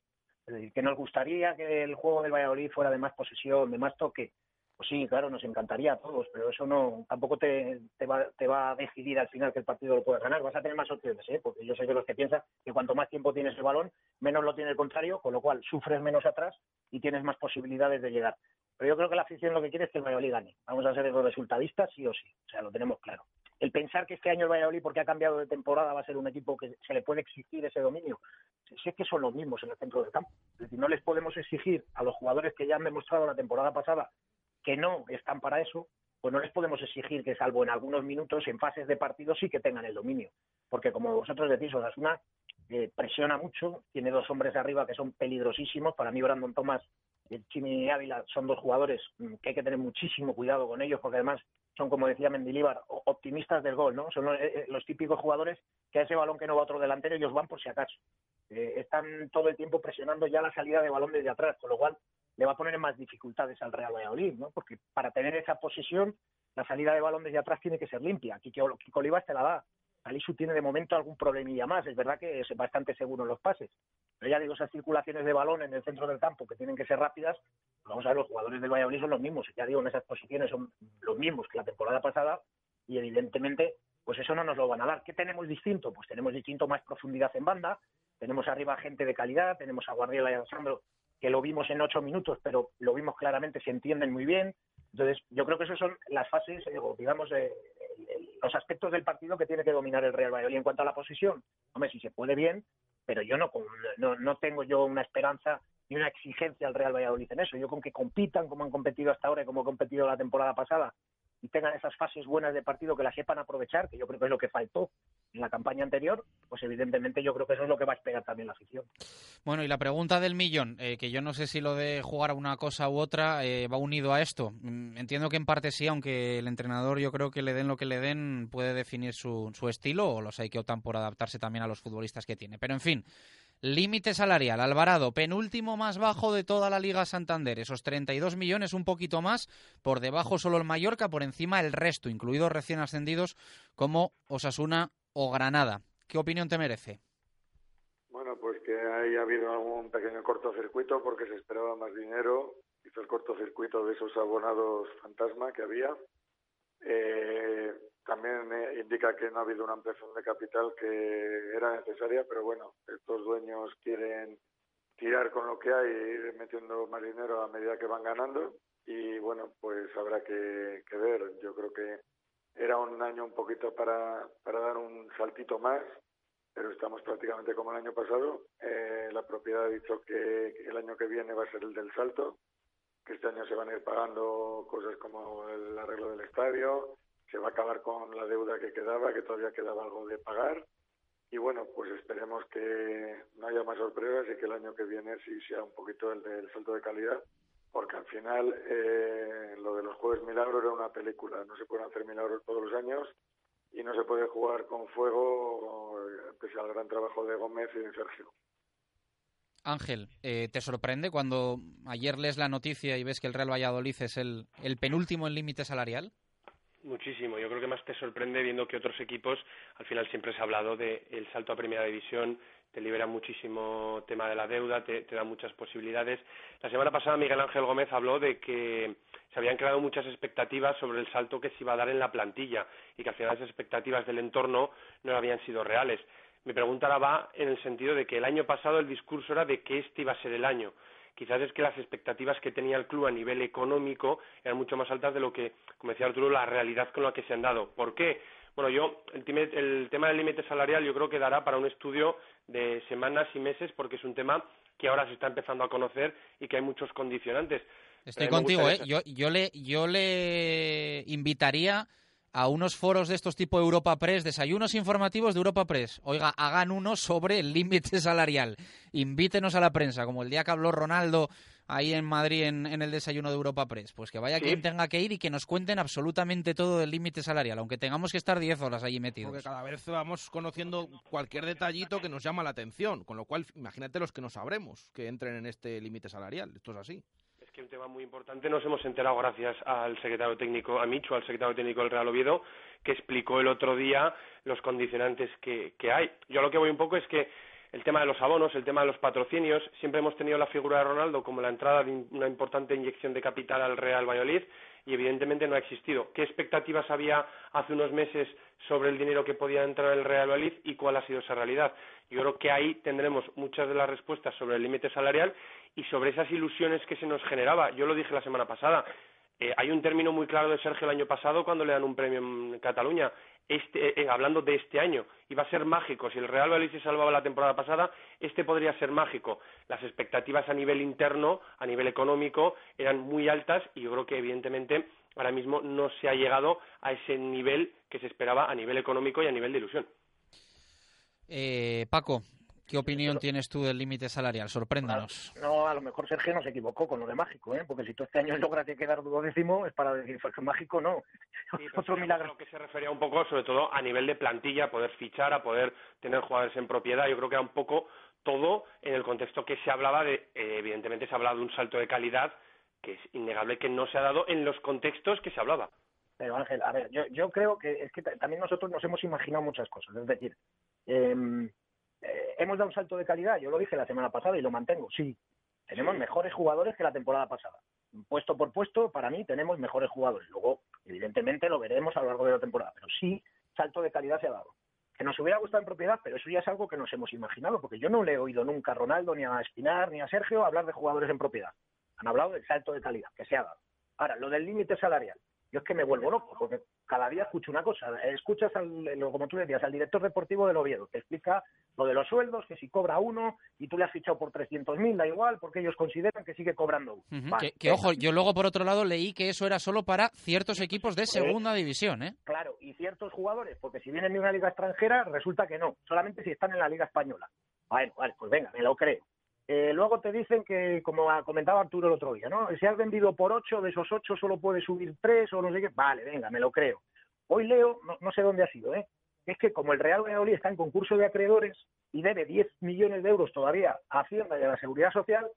Es decir, que nos gustaría que el juego del Valladolid fuera de más posesión, de más toque, pues sí, claro, nos encantaría a todos, pero eso no tampoco te, va, te va a decidir al final que el partido lo puedas ganar. Vas a tener más opciones, ¿eh? porque yo sé que los que piensan que cuanto más tiempo tienes el balón, menos lo tiene el contrario, con lo cual sufres menos atrás y tienes más posibilidades de llegar. Pero yo creo que la afición lo que quiere es que el Valladolid gane. Vamos a ser los resultadistas sí o sí, o sea, lo tenemos claro. El pensar que este año el Valladolid, porque ha cambiado de temporada, va a ser un equipo que se le puede exigir ese dominio, si es que son los mismos en el centro del campo. Es decir, no les podemos exigir a los jugadores que ya han demostrado la temporada pasada que no están para eso, pues no les podemos exigir que, salvo en algunos minutos, en fases de partido, sí que tengan el dominio. Porque, como vosotros decís, Osasuna eh, presiona mucho, tiene dos hombres arriba que son peligrosísimos. Para mí, Brandon Thomas y Chimi Ávila son dos jugadores mm, que hay que tener muchísimo cuidado con ellos, porque además son, como decía Mendilibar, optimistas del gol, ¿no? Son los, eh, eh, típicos jugadores que a ese balón que no va otro delantero, ellos van por si acaso. Eh, están todo el tiempo presionando ya la salida de balón desde atrás, con lo cual le va a poner más dificultades al Real Valladolid, ¿no? Porque para tener esa posesión, la salida de balón desde atrás tiene que ser limpia. Kiko, Kiko Olivas te la da. Alisu tiene de momento algún problemilla más. Es verdad que es bastante seguro en los pases. Pero ya digo, esas circulaciones de balón en el centro del campo que tienen que ser rápidas, vamos a ver, los jugadores del Valladolid son los mismos. Ya digo, en esas posiciones son los mismos que la temporada pasada y evidentemente, pues eso no nos lo van a dar. ¿Qué tenemos distinto? Pues tenemos distinto más profundidad en banda, tenemos arriba gente de calidad, tenemos a Guardiola y a Alessandro que lo vimos en ocho minutos, pero lo vimos claramente, se entienden muy bien. Entonces, yo creo que esas son las fases, eh, digamos, eh, los aspectos del partido que tiene que dominar el Real Valladolid. En cuanto a la posición, hombre, si se puede bien, pero yo no, no, no tengo yo una esperanza ni una exigencia al Real Valladolid en eso. Yo con que compitan como han competido hasta ahora y como han competido la temporada pasada y tengan esas fases buenas de partido que las sepan aprovechar, que yo creo que es lo que faltó en la campaña anterior, pues evidentemente yo creo que eso es lo que va a esperar también la afición. Bueno, y la pregunta del millón, eh, que yo no sé si lo de jugar a una cosa u otra eh, va unido a esto. Mm, entiendo que en parte sí, aunque el entrenador yo creo que le den lo que le den puede definir su, su estilo o los hay que optan por adaptarse también a los futbolistas que tiene. Pero en fin, Límite salarial, Alvarado, penúltimo más bajo de toda la Liga Santander, esos 32 millones, un poquito más, por debajo solo el Mallorca, por encima el resto, incluidos recién ascendidos como Osasuna o Granada. ¿Qué opinión te merece? Bueno, pues que haya habido algún pequeño cortocircuito porque se esperaba más dinero, hizo el cortocircuito de esos abonados fantasma que había. Eh, también eh, indica que no ha habido una ampliación de capital que era necesaria, pero bueno, estos dueños quieren tirar con lo que hay e ir metiendo más dinero a medida que van ganando y bueno, pues habrá que, ver. Yo creo que era un año un poquito para, para dar un saltito más, pero estamos prácticamente como el año pasado. Eh, la propiedad ha dicho que, el año que viene va a ser el del salto, que este año se van a ir pagando cosas como el arreglo del estadio, se va a acabar con la deuda que quedaba, que todavía quedaba algo de pagar. Y bueno, pues esperemos que no haya más sorpresas y que el año que viene sí sea un poquito el del salto de calidad porque al final eh, lo de los jueves milagros era una película, no se pueden hacer milagros todos los años y no se puede jugar con fuego pese al gran trabajo de Gómez y de Sergio. Ángel, eh, ¿te sorprende cuando ayer lees la noticia y ves que el Real Valladolid es el penúltimo en límite salarial? Muchísimo. Yo creo que más te sorprende viendo que otros equipos, al final siempre se ha hablado del el salto a Primera División, te libera muchísimo tema de la deuda, te, te, da muchas posibilidades. La semana pasada Miguel Ángel Gómez habló de que se habían creado muchas expectativas sobre el salto que se iba a dar en la plantilla y que al final esas expectativas del entorno no habían sido reales. Mi pregunta ahora va en el sentido de que el año pasado el discurso era de que este iba a ser el año. Quizás es que las expectativas que tenía el club a nivel económico eran mucho más altas de lo que, como decía Arturo, la realidad con la que se han dado. ¿Por qué? Bueno, yo, el, tema del límite salarial yo creo que dará para un estudio de semanas y meses porque es un tema que ahora se está empezando a conocer y que hay muchos condicionantes. Estoy contigo, ¿eh? Yo, yo, le, yo le invitaría a unos foros de estos tipo Europa Press, desayunos informativos de Europa Press. Oiga, hagan uno sobre el límite salarial. Invítenos a la prensa, como el día que habló Ronaldo ahí en Madrid en, el desayuno de Europa Press. Pues que vaya quien tenga que ir y que nos cuenten absolutamente todo del límite salarial, aunque tengamos que estar 10 horas allí metidos. Porque cada vez vamos conociendo cualquier detallito que nos llama la atención, con lo cual imagínate los que no sabremos que entren en este límite salarial. Esto es así que un tema muy importante nos hemos enterado gracias al secretario técnico, a Micho, al secretario técnico del Real Oviedo, que explicó el otro día los condicionantes que, que hay. Yo lo que voy un poco es que el tema de los abonos, el tema de los patrocinios. Siempre hemos tenido la figura de Ronaldo como la entrada de una importante inyección de capital al Real Valladolid y evidentemente no ha existido. ¿Qué expectativas había hace unos meses sobre el dinero que podía entrar el Real Valladolid y cuál ha sido esa realidad? Yo creo que ahí tendremos muchas de las respuestas sobre el límite salarial y sobre esas ilusiones que se nos generaba. Yo lo dije la semana pasada. Eh, hay un término muy claro de Sergio el año pasado cuando le dan un premio en Cataluña. Este, eh, eh, hablando de este año, iba a ser mágico. Si el Real Valladolid se salvaba la temporada pasada, este podría ser mágico. Las expectativas a nivel interno, a nivel económico, eran muy altas y yo creo que evidentemente ahora mismo no se ha llegado a ese nivel que se esperaba a nivel económico y a nivel de ilusión. Eh, Paco, ¿Qué opinión tienes tú del límite salarial? Sorpréndanos. No, a lo mejor Sergio no se equivocó con lo de mágico, ¿eh? porque si tú este año logras quedar duodécimo es para decir que mágico no. Otro milagro. lo que se refería un poco, sobre todo a nivel de plantilla, poder fichar, a poder tener jugadores en propiedad. Yo creo que era un poco todo en el contexto que se hablaba de, eh, evidentemente se ha hablado de un salto de calidad que es innegable que no se ha dado en los contextos que se hablaba. Pero Ángel, a ver, yo, yo creo que es que también nosotros nos hemos imaginado muchas cosas. Es decir, eh, eh, hemos dado un salto de calidad, yo lo dije la semana pasada y lo mantengo, sí. Tenemos mejores jugadores que la temporada pasada. Puesto por puesto, para mí tenemos mejores jugadores. Luego, evidentemente, lo veremos a lo largo de la temporada, pero sí, salto de calidad se ha dado. Que nos hubiera gustado en propiedad, pero eso ya es algo que nos hemos imaginado, porque yo no le he oído nunca a Ronaldo, ni a Espinar, ni a Sergio hablar de jugadores en propiedad. Han hablado del salto de calidad que se ha dado. Ahora, lo del límite salarial. Yo es que me vuelvo loco, porque cada día escucho una cosa. Escuchas, al, como tú decías, al director deportivo del Oviedo, que explica lo de los sueldos, que si cobra uno y tú le has fichado por 300.000, da igual, porque ellos consideran que sigue cobrando uno. que, ojo, yo luego por otro lado leí que eso era solo para ciertos equipos de segunda división, ¿eh? Claro, y ciertos jugadores, porque si vienen de una liga extranjera, resulta que no, solamente si están en la liga española. Bueno, vale, pues venga, me lo creo. Eh, luego te dicen que, como comentaba Arturo el otro día, ¿no? Si has vendido por ocho, de esos ocho solo puedes subir tres o no sé qué. Vale, venga, me lo creo. Hoy leo, no, sé dónde ha sido, ¿eh? Es que como el Real Valladolid está en concurso de acreedores y debe 10 millones de euros todavía a Hacienda y a la Seguridad Social,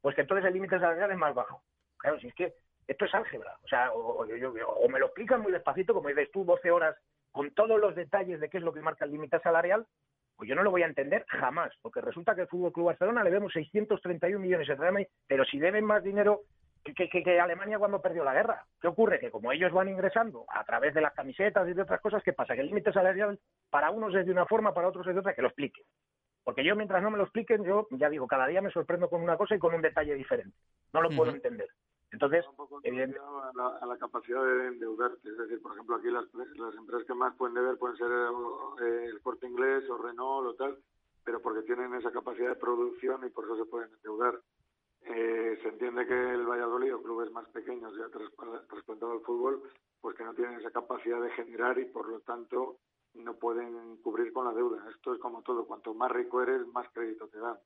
pues que entonces el límite salarial es más bajo. Claro, si es que esto es álgebra. O sea, o, o me lo explican muy despacito, como dices tú, 12 horas con todos los detalles de qué es lo que marca el límite salarial, pues yo no lo voy a entender jamás, porque resulta que el Fútbol Club Barcelona le vemos 631 millones de pero si deben más dinero que, que, Alemania cuando perdió la guerra. ¿Qué ocurre? Que como ellos van ingresando a través de las camisetas y de otras cosas, ¿qué pasa? Que el límite salarial para unos es de una forma, para otros es de otra, que lo expliquen. Porque yo mientras no me lo expliquen, yo ya digo, cada día me sorprendo con una cosa y con un detalle diferente. No lo puedo entender. Entonces, evidentemente... A la, capacidad de endeudarte. Es decir, por ejemplo, aquí las, las empresas que más pueden deber pueden ser el, el Corte Inglés o Renault o tal, pero porque tienen esa capacidad de producción y por eso se pueden endeudar. Eh, se entiende que el Valladolid o clubes más pequeños ya trasplantado al fútbol, pues que no tienen esa capacidad de generar y por lo tanto no pueden cubrir con la deuda. Esto es como todo, cuanto más rico eres, más crédito te dan.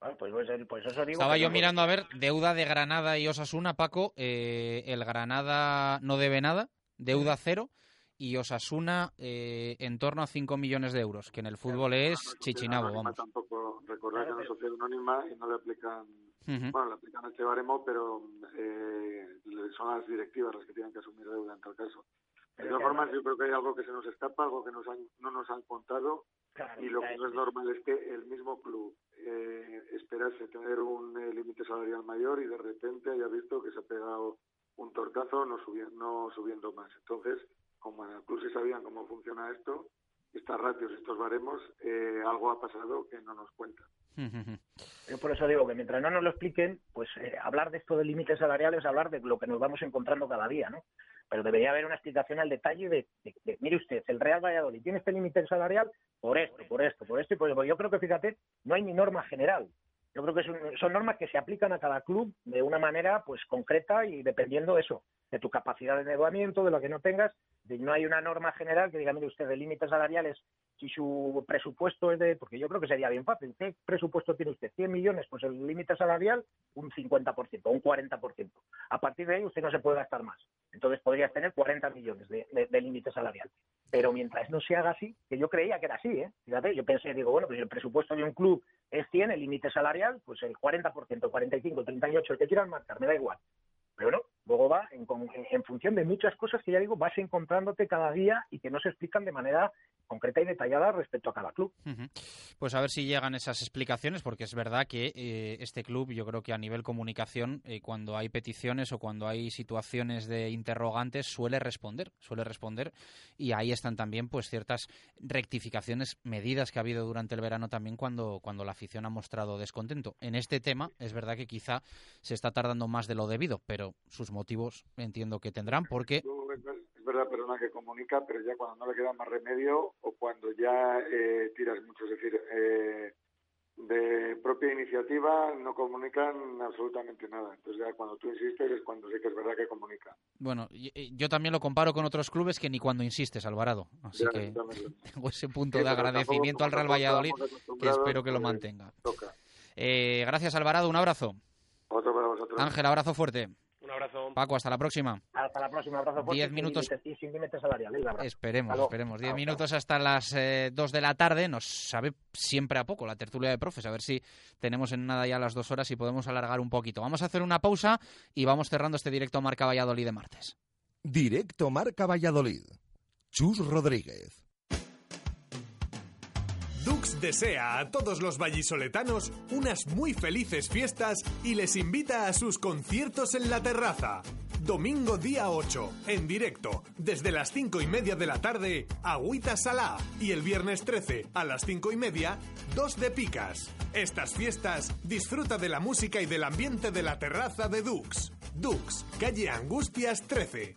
Pues, pues, pues eso digo Estaba yo mirando a ver deuda de Granada y Osasuna, Paco. Eh, el Granada no debe nada, deuda cero. Y Osasuna eh, en torno a 5 millones de euros, que en el fútbol es chichinabo, vamos. Tampoco recordar que no es sociedad anónima y no le aplican, bueno, le aplican este baremo, pero eh, son las directivas las que tienen que asumir deuda en tal caso. De todas formas, yo creo que hay algo que se nos escapa, algo que nos han, no nos han contado, y lo que no es normal es que el mismo club eh, esperase tener un eh, límite salarial mayor y de repente haya visto que se ha pegado un tortazo no, subiendo, no subiendo más. Entonces, como en el club se sabían cómo funciona esto, estas ratios, estos baremos, eh, algo ha pasado que no nos cuentan. Yo por eso digo que mientras no nos lo expliquen, pues eh, hablar de esto de límites salariales es hablar de lo que nos vamos encontrando cada día, ¿no? Pero debería haber una explicación al detalle de, mire usted, el Real Valladolid tiene este límite salarial por esto, por esto, por esto y por esto. Yo creo que, fíjate, no hay ni norma general. Yo creo que son, son normas que se aplican a cada club de una manera pues concreta y dependiendo eso, de tu capacidad de endeudamiento, de lo que no tengas. No hay una norma general que diga, mire usted, de límites salariales, si su presupuesto es de, porque yo creo que sería bien fácil, ¿qué presupuesto tiene usted? 100 millones, pues el límite salarial un 50%, un 40%. A partir de ahí usted no se puede gastar más. Entonces podrías tener 40 millones de, límite salarial. Pero mientras no se haga así, que yo creía que era así, ¿eh? fíjate, yo pensé, digo, bueno, pues el presupuesto de un club es 100, el límite salarial, pues el 40%, 45, 38, el que quieran marcar, me da igual. Pero no, luego en, en, función de muchas cosas que ya digo, vas encontrándote cada día y que no se explican de manera concreta y detallada respecto a cada club. Pues a ver si llegan esas explicaciones, porque es verdad que eh, este club, yo creo que a nivel comunicación, eh, cuando hay peticiones o cuando hay situaciones de interrogantes, suele responder, suele responder, y ahí están también pues ciertas rectificaciones, medidas que ha habido durante el verano también cuando, cuando la afición ha mostrado descontento. En este tema es verdad que quizá se está tardando más de lo debido, pero sus motivos entiendo que tendrán, porque es verdad, perdona que comunica, pero ya cuando no le queda más remedio o cuando ya eh, tiras mucho, es decir, eh, de propia iniciativa no comunican absolutamente nada. Entonces ya cuando tú insistes es cuando sí que es verdad que comunican. Bueno, yo también lo comparo con otros clubes que ni cuando insistes, Alvarado. Así que tengo ese punto de agradecimiento al Real Valladolid que espero que lo mantenga. Eh, gracias, Alvarado. Un abrazo. Otro para vosotros. Ángel, abrazo fuerte. Abrazo. Paco, hasta la próxima. Hasta la próxima, abrazo fuerte. Diez minutos. Sin límites salariales, esperemos, esperemos. Diez minutos hasta las eh, dos de la tarde. Nos sabe siempre a poco la tertulia de profes. A ver si tenemos en nada ya las dos horas y podemos alargar un poquito. Vamos a hacer una pausa y vamos cerrando este directo Marca Valladolid de martes. Directo Marca Valladolid. Chus Rodríguez. Dux desea a todos los vallisoletanos unas muy felices fiestas y les invita a sus conciertos en la terraza. Domingo día 8, en directo, desde las 5 y media de la tarde, Agüita Salá. Y el viernes 13, a las 5 y media, Dos de Picas. Estas fiestas, disfruta de la música y del ambiente de la terraza de Dux. Dux, calle Angustias 13.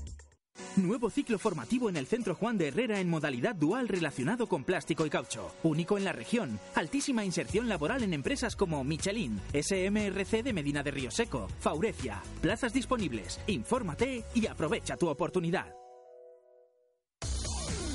Nuevo ciclo formativo en el Centro Juan de Herrera en modalidad dual relacionado con plástico y caucho. Único en la región. Altísima inserción laboral en empresas como Michelin, SMRC de Medina de Río Seco, Faurecia. Plazas disponibles. Infórmate y aprovecha tu oportunidad.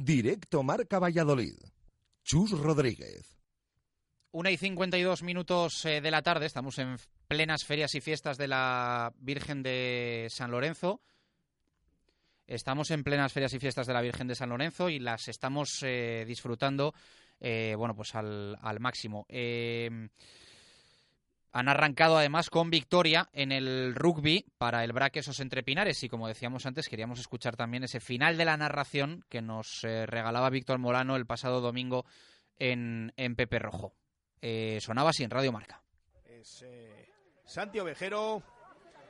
Directo Marca Valladolid. Chus Rodríguez. Una y 52 minutos eh, de la tarde, estamos en plenas ferias y fiestas de la Virgen de San Lorenzo. Estamos en plenas ferias y fiestas de la Virgen de San Lorenzo y las estamos eh, disfrutando, eh, bueno, pues al, al máximo. Han arrancado además con victoria en el rugby para el Braquesos entre Pinares y como decíamos antes queríamos escuchar también ese final de la narración que nos eh, regalaba Víctor Molano el pasado domingo en, en Pepe Rojo. Eh, sonaba así en Radio Marca. Es eh, Santi Ovejero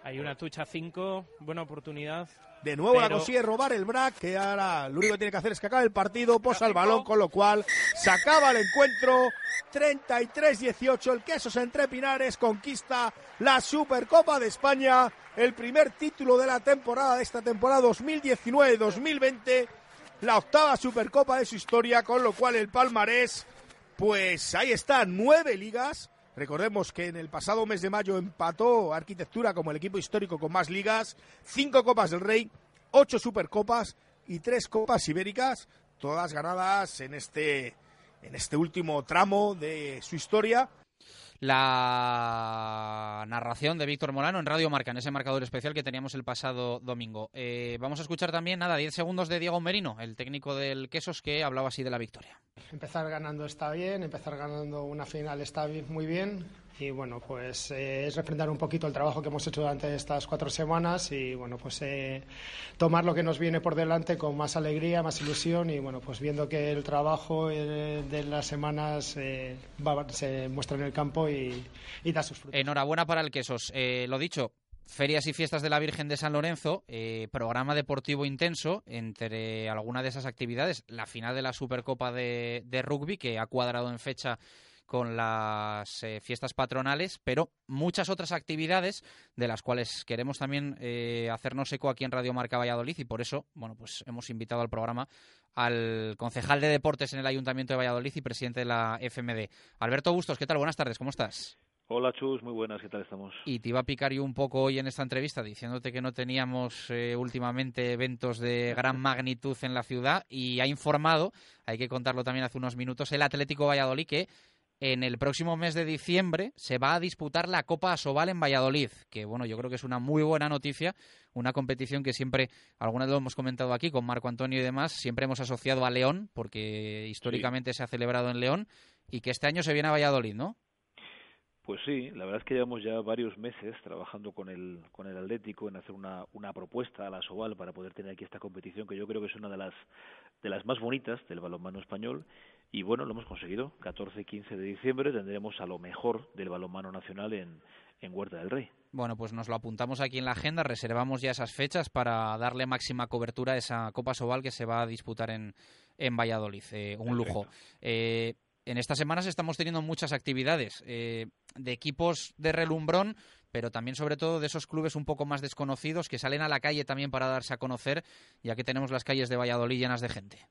Hay una tucha 5, buena oportunidad. De nuevo la consigue robar el Brac, que ahora lo único que tiene que hacer es que acabe el partido, posa el balón, con lo cual se acaba el encuentro. 33-18, el Quesos entre Pinares conquista la Supercopa de España, el primer título de la temporada de esta temporada 2019-2020, la octava Supercopa de su historia, con lo cual el palmarés, pues ahí está, nueve ligas. Recordemos que en el pasado mes de mayo empató Arquitectura como el equipo histórico con más ligas, cinco Copas del Rey, ocho Supercopas y tres Copas Ibéricas, todas ganadas en este, en este último tramo de su historia. La narración de Víctor Molano en Radio Marca, en ese marcador especial que teníamos el pasado domingo. Eh, vamos a escuchar también, nada, 10 segundos de Diego Merino, el técnico del Quesos, que hablaba así de la victoria. Empezar ganando está bien, empezar ganando una final está muy bien y bueno, pues eh, es refrendar un poquito el trabajo que hemos hecho durante estas cuatro semanas y bueno, pues eh, tomar lo que nos viene por delante con más alegría, más ilusión y bueno, pues viendo que el trabajo eh, de las semanas eh, va- se muestra en el campo y, da sus frutos. Enhorabuena para el Quesos. Eh, lo dicho, Ferias y Fiestas de la Virgen de San Lorenzo, eh, programa deportivo intenso entre alguna de esas actividades, la final de la Supercopa de Rugby, que ha cuadrado en fecha con las eh, fiestas patronales, pero muchas otras actividades de las cuales queremos también eh, hacernos eco aquí en Radio Marca Valladolid y por eso, bueno, pues hemos invitado al programa al concejal de deportes en el Ayuntamiento de Valladolid y presidente de la FMD. Alberto Bustos, ¿qué tal? Buenas tardes, ¿cómo estás? Hola Chus, muy buenas, ¿qué tal estamos? Y te iba a picar yo un poco hoy en esta entrevista diciéndote que no teníamos eh, últimamente eventos de gran magnitud en la ciudad y ha informado, hay que contarlo también hace unos minutos, el Atlético Valladolid que en el próximo mes de diciembre se va a disputar la Copa Asobal en Valladolid, que bueno, yo creo que es una muy buena noticia, una competición que siempre, algunas lo hemos comentado aquí con Marco Antonio y demás, siempre hemos asociado a León, porque históricamente se ha celebrado en León, y que este año se viene a Valladolid, ¿no? Pues sí, la verdad es que llevamos ya varios meses trabajando con el, con el Atlético en hacer una, una propuesta a la Soval para poder tener aquí esta competición que yo creo que es una de las, de las más bonitas del balonmano español y bueno, lo hemos conseguido. 14 y 15 de diciembre tendremos a lo mejor del balonmano nacional en, en Huerta del Rey. Bueno, pues nos lo apuntamos aquí en la agenda, reservamos ya esas fechas para darle máxima cobertura a esa Copa Sobal que se va a disputar en, en Valladolid. Eh, un lujo. Eh, en estas semanas estamos teniendo muchas actividades eh, de equipos de relumbrón, pero también sobre todo de esos clubes un poco más desconocidos que salen a la calle también para darse a conocer, ya que tenemos las calles de Valladolid llenas de gente.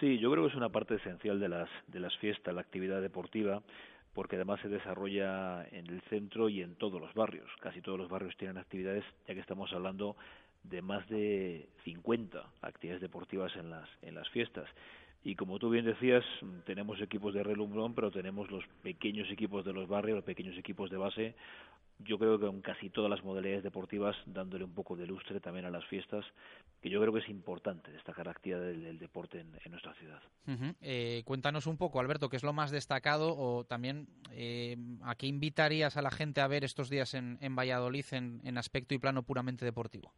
Sí, yo creo que es una parte esencial de las, de las fiestas, la actividad deportiva, porque además se desarrolla en el centro y en todos los barrios. Casi todos los barrios tienen actividades, ya que estamos hablando de más de 50 actividades deportivas en las, en las fiestas. Y como tú bien decías, tenemos equipos de relumbrón, pero tenemos los pequeños equipos de los barrios, los pequeños equipos de base. Yo creo que con casi todas las modalidades deportivas, dándole un poco de lustre también a las fiestas, que yo creo que es importante destacar la del, deporte en, en, nuestra ciudad. Eh, cuéntanos un poco, Alberto, qué es lo más destacado o también eh, a qué invitarías a la gente a ver estos días en, en Valladolid en, en aspecto y plano puramente deportivo.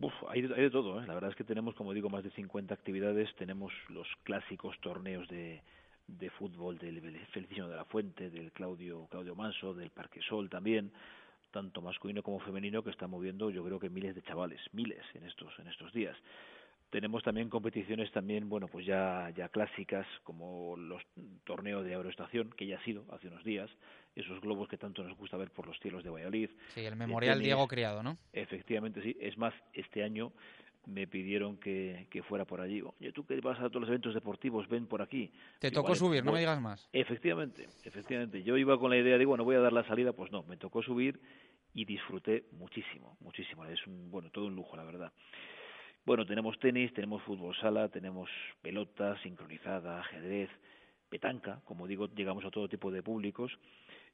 Uf, hay, de, hay de todo, ¿eh? la verdad es que tenemos, como digo, más de 50 actividades, tenemos los clásicos torneos de, de fútbol del Feliciano de la Fuente, del Claudio, Claudio Manso, del Parque Sol también, tanto masculino como femenino, que está moviendo yo creo que miles de chavales, miles en estos, en estos días. Tenemos también competiciones también, bueno, pues ya, ya clásicas, como los torneos de Aeroestación, que ya ha sido hace unos días, esos globos que tanto nos gusta ver por los cielos de Valladolid. Sí, el memorial tenis, Diego Criado, ¿no? Efectivamente, sí. Es más, este año me pidieron que, que fuera por allí. Oye, tú que vas a todos los eventos deportivos, ven por aquí. Te tocó vale, subir, no me digas más. Efectivamente, efectivamente. Yo iba con la idea de, bueno, voy a dar la salida, pues no, me tocó subir y disfruté muchísimo, muchísimo. Es un, bueno, todo un lujo, la verdad. Bueno, tenemos tenis, tenemos fútbol sala, tenemos pelota sincronizada, ajedrez, petanca, como digo, llegamos a todo tipo de públicos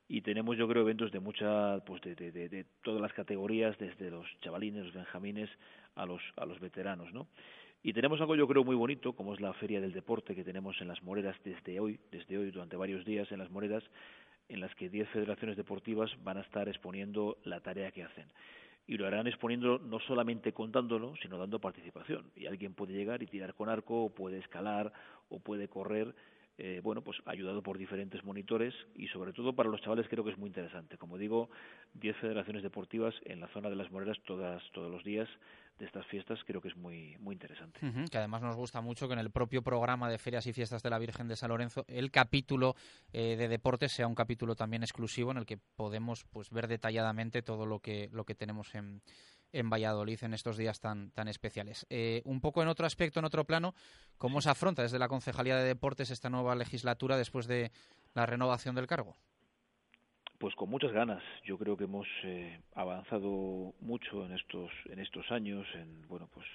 y tenemos yo creo eventos de mucha pues de, de, todas las categorías desde los chavalines los benjamines a los a los veteranos no y tenemos algo yo creo muy bonito como es la feria del deporte que tenemos en las moreras desde hoy desde hoy durante varios días en las moreras en las que 10 federaciones deportivas van a estar exponiendo la tarea que hacen y lo harán exponiendo no solamente contándolo, sino dando participación. Y alguien puede llegar y tirar con arco, o puede escalar, o puede correr, eh, bueno, pues ayudado por diferentes monitores y sobre todo para los chavales creo que es muy interesante. Como digo, 10 federaciones deportivas en la zona de las Moreras todas, todos los días de estas fiestas creo que es muy, muy interesante. que además nos gusta mucho que en el propio programa de Ferias y Fiestas de la Virgen de San Lorenzo el capítulo eh, de deportes sea un capítulo también exclusivo en el que podemos pues ver detalladamente todo lo que, lo que tenemos en, en Valladolid en estos días tan, tan especiales. Eh, un poco en otro aspecto, en otro plano, ¿cómo se afronta desde la Concejalía de Deportes esta nueva legislatura después de la renovación del cargo? Pues con muchas ganas. Yo creo que hemos eh, avanzado mucho en estos en estos años, en bueno pues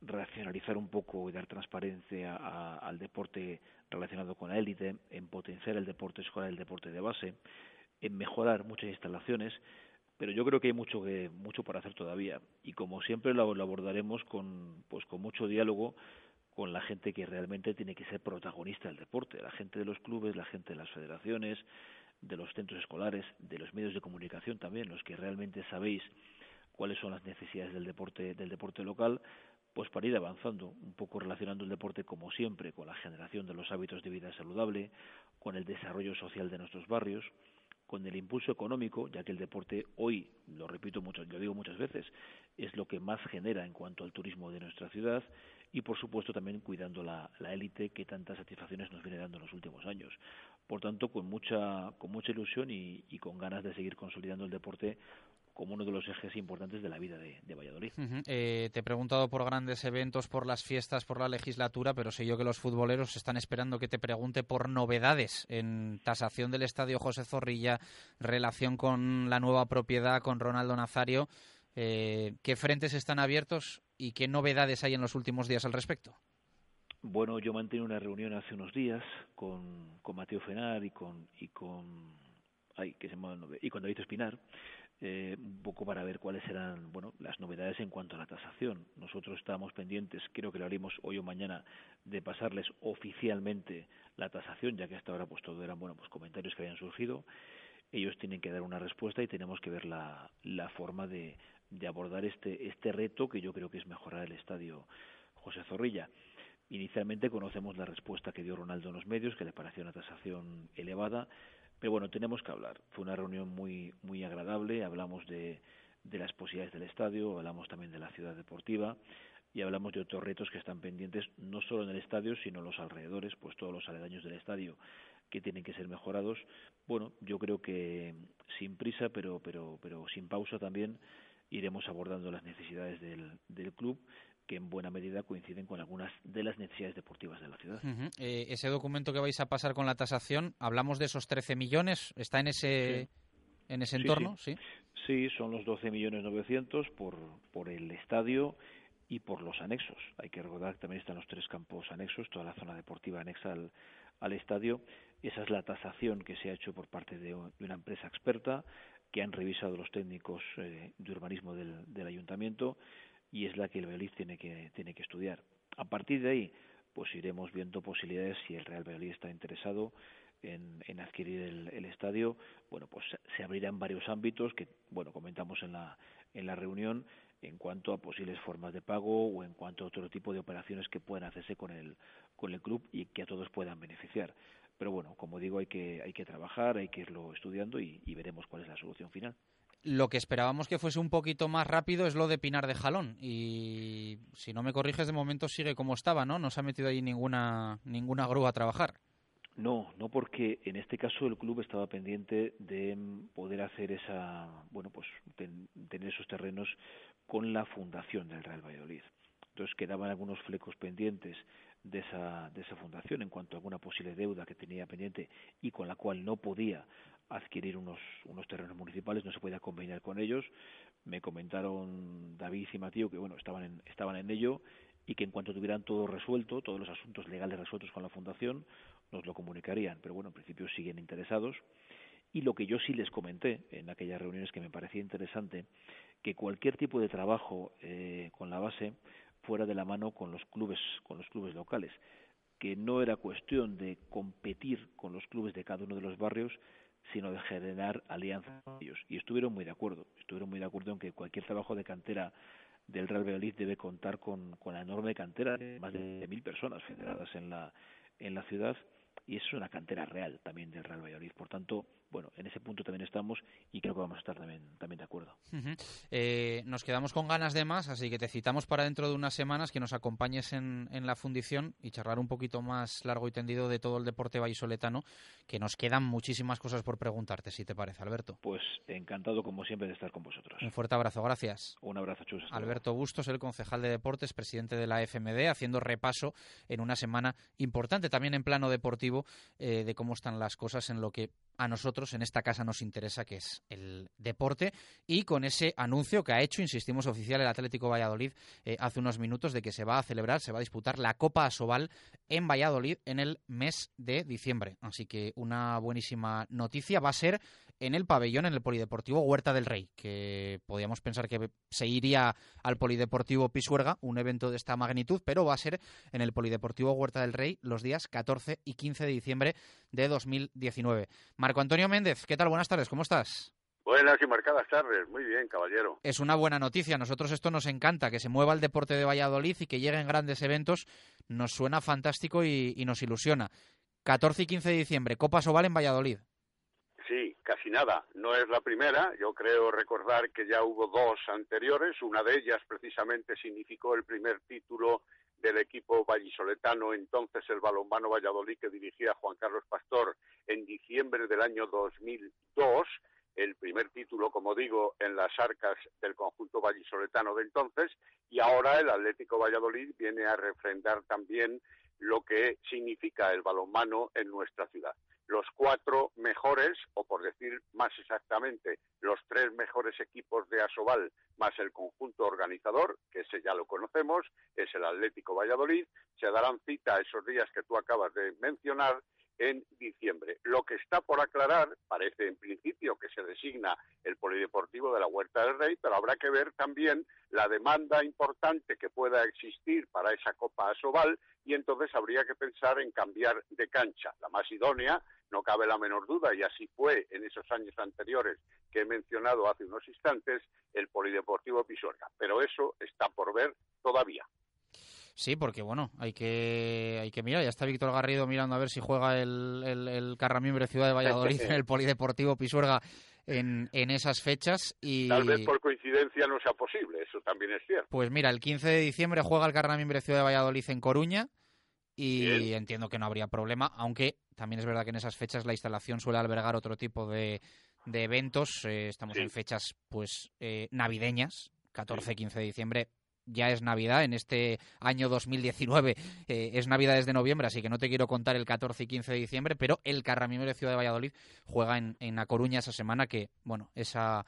racionalizar un poco y dar transparencia al deporte relacionado con la élite, en potenciar el deporte escolar, el deporte de base, en mejorar muchas instalaciones pero yo creo que hay mucho que mucho por hacer todavía. Y como siempre lo, abordaremos con pues con mucho diálogo con la gente que realmente tiene que ser protagonista del deporte, la gente de los clubes, la gente de las federaciones, de los centros escolares, de los medios de comunicación también, los que realmente sabéis cuáles son las necesidades del deporte del deporte local, pues para ir avanzando, un poco relacionando el deporte como siempre con la generación de los hábitos de vida saludable, con el desarrollo social de nuestros barrios, con el impulso económico, ya que el deporte hoy, lo repito mucho, lo digo muchas veces, es lo que más genera en cuanto al turismo de nuestra ciudad y por supuesto también cuidando la élite que tantas satisfacciones nos viene dando en los últimos años. Por tanto, con mucha con mucha ilusión y, y con ganas de seguir consolidando el deporte como uno de los ejes importantes de la vida de, Valladolid. Eh, te he preguntado por grandes eventos, por las fiestas, por la legislatura, pero sé yo que los futboleros están esperando que te pregunte por novedades en tasación del estadio José Zorrilla, relación con la nueva propiedad, con Ronaldo Nazario. Eh, ¿Qué frentes están abiertos y qué novedades hay en los últimos días al respecto? Bueno, yo mantuve una reunión hace unos días con, con Mateo Fenar y con y con ay, que se llama, y con David Espinar eh, un poco para ver cuáles eran bueno las novedades en cuanto a la tasación. Nosotros estábamos pendientes, creo que lo haremos hoy o mañana, de pasarles oficialmente la tasación, ya que hasta ahora pues todo eran bueno pues comentarios que habían surgido. Ellos tienen que dar una respuesta y tenemos que ver la, la forma de, de abordar este este reto que yo creo que es mejorar el estadio José Zorrilla. Inicialmente conocemos la respuesta que dio Ronaldo en los medios, que le pareció una tasación elevada pero bueno, tenemos que hablar. Fue una reunión muy, muy agradable, hablamos de, de las posibilidades del estadio, hablamos también de la ciudad deportiva y hablamos de otros retos que están pendientes no solo en el estadio, sino en los alrededores, pues todos los aledaños del estadio que tienen que ser mejorados. Bueno, yo creo que sin prisa, pero, pero, pero sin pausa también iremos abordando las necesidades del, del club que en buena medida coinciden con algunas de las necesidades deportivas de la ciudad. Eh, ese documento que vais a pasar con la tasación, hablamos de esos 13 millones, ¿está en ese, en ese entorno? Sí, sí. son los 12 millones 900 por, por el estadio y por los anexos. Hay que recordar que también están los tres campos anexos, toda la zona deportiva anexa al, al estadio. Esa es la tasación que se ha hecho por parte de, una empresa experta que han revisado los técnicos eh, de urbanismo del, del ayuntamiento y es la que el Valladolid tiene que, tiene que estudiar. A partir de ahí, pues iremos viendo posibilidades si el Real Valladolid está interesado en, en adquirir el, el, estadio. Bueno, pues se abrirán varios ámbitos que, bueno, comentamos en la, en la reunión en cuanto a posibles formas de pago o en cuanto a otro tipo de operaciones que puedan hacerse con el, con el club y que a todos puedan beneficiar. Pero bueno, como digo, hay que, hay que trabajar, hay que irlo estudiando y veremos cuál es la solución final. Lo que esperábamos que fuese un poquito más rápido es lo de Pinar de Jalón. Y si no me corriges, de momento sigue como estaba, ¿no? No se ha metido ahí ninguna, ninguna grúa a trabajar. No, no porque en este caso el club estaba pendiente de poder hacer esa, bueno, pues tener esos terrenos con la fundación del Real Valladolid. Entonces quedaban algunos flecos pendientes de esa, de esa fundación en cuanto a alguna posible deuda que tenía pendiente y con la cual no podía adquirir unos, unos terrenos municipales, no se podía combinar con ellos. Me comentaron David y Matío que bueno estaban en, estaban en ello y que en cuanto tuvieran todo resuelto, todos los asuntos legales resueltos con la fundación, nos lo comunicarían. Pero bueno, en principio siguen interesados. Y lo que yo sí les comenté en aquellas reuniones que me parecía interesante, que cualquier tipo de trabajo eh, con la base fuera de la mano con los clubes, con los clubes locales, que no era cuestión de competir con los clubes de cada uno de los barrios, sino de generar alianzas con ellos. Y estuvieron muy de acuerdo, estuvieron muy de acuerdo en que cualquier trabajo de cantera del Real Valladolid debe contar con, con la enorme cantera de más de mil personas federadas en la, en la ciudad y es una cantera real también del Real Valladolid. Por tanto, bueno, en ese punto también estamos y creo que vamos a estar también, también de acuerdo. Eh, nos quedamos con ganas de más, así que te citamos para dentro de unas semanas que nos acompañes en, en, la fundición y charlar un poquito más largo y tendido de todo el deporte vallisoletano, que nos quedan muchísimas cosas por preguntarte, si te parece, Alberto. Pues encantado, como siempre, de estar con vosotros. Un fuerte abrazo, gracias. Un abrazo, Chus. Alberto Bustos, el concejal de deportes, presidente de la FMD, haciendo repaso en una semana importante también en plano deportivo eh, de cómo están las cosas en lo que a nosotros en esta casa nos interesa, que es el deporte, y con ese anuncio que ha hecho, insistimos, oficial el Atlético Valladolid eh, hace unos minutos de que se va a celebrar, se va a disputar la Copa Asobal en Valladolid en el mes de diciembre. Así que una buenísima noticia va a ser en el pabellón, en el Polideportivo Huerta del Rey, que podíamos pensar que se iría al Polideportivo Pisuerga, un evento de esta magnitud, pero va a ser en el Polideportivo Huerta del Rey los días 14 y 15 de diciembre de 2019. Marco Antonio Méndez, ¿qué tal? Buenas tardes, ¿cómo estás? Buenas y marcadas tardes, muy bien, caballero. Es una buena noticia, a nosotros esto nos encanta, que se mueva el deporte de Valladolid y que lleguen grandes eventos, nos suena fantástico y, y nos ilusiona. 14 y 15 de diciembre, Copa Sobal en Valladolid. Sí, casi nada. No es la primera. Yo creo recordar que ya hubo dos anteriores. Una de ellas precisamente significó el primer título del equipo vallisoletano, entonces el balonmano Valladolid que dirigía Juan Carlos Pastor en diciembre del año 2002 el primer título, como digo, en las arcas del conjunto vallisoletano de entonces, y ahora el Atlético Valladolid viene a refrendar también lo que significa el balonmano en nuestra ciudad. Los cuatro mejores, o por decir más exactamente, los tres mejores equipos de Asobal, más el conjunto organizador, que ese ya lo conocemos, es el Atlético Valladolid, se darán cita esos días que tú acabas de mencionar en diciembre. Lo que está por aclarar, parece en principio que se designa el Polideportivo de la Huerta del Rey, pero habrá que ver también la demanda importante que pueda existir para esa Copa Asobal y entonces habría que pensar en cambiar de cancha. La más idónea, no cabe la menor duda, y así fue en esos años anteriores que he mencionado hace unos instantes, el Polideportivo Pisuerga. Pero eso está por ver todavía. Sí, porque bueno, hay que hay que mirar. Ya está Víctor Garrido mirando a ver si juega el, el, el Carramimbre Ciudad de Valladolid en el Polideportivo Pisuerga en, en, esas fechas. y Tal vez por coincidencia no sea posible, eso también es cierto. Pues mira, el 15 de diciembre juega el Carramimbre Ciudad de Valladolid en Coruña y Bien. entiendo que no habría problema, aunque también es verdad que en esas fechas la instalación suele albergar otro tipo de, de eventos. Eh, estamos sí. en fechas pues eh, navideñas, 14-15 de diciembre ya es Navidad, en este año 2019 eh, es Navidad desde noviembre, así que no te quiero contar el 14 y 15 de diciembre, pero el Carramimbre de Ciudad de Valladolid juega en, en A Coruña esa semana que, bueno, esa...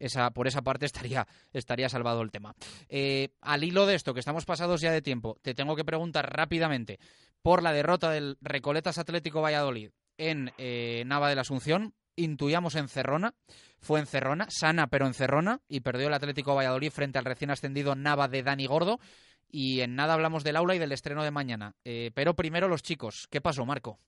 Esa, por esa parte estaría, estaría salvado el tema. Eh, al hilo de esto, que estamos pasados ya de tiempo, te tengo que preguntar rápidamente por la derrota del Recoletas Atlético Valladolid en eh, Nava de la Asunción, intuíamos Encerrona, fue Encerrona, sana pero Encerrona, y perdió el Atlético Valladolid frente al recién ascendido Nava de Dani Gordo. Y en nada hablamos del aula y del estreno de mañana. Eh, pero primero los chicos. ¿Qué pasó, Marco?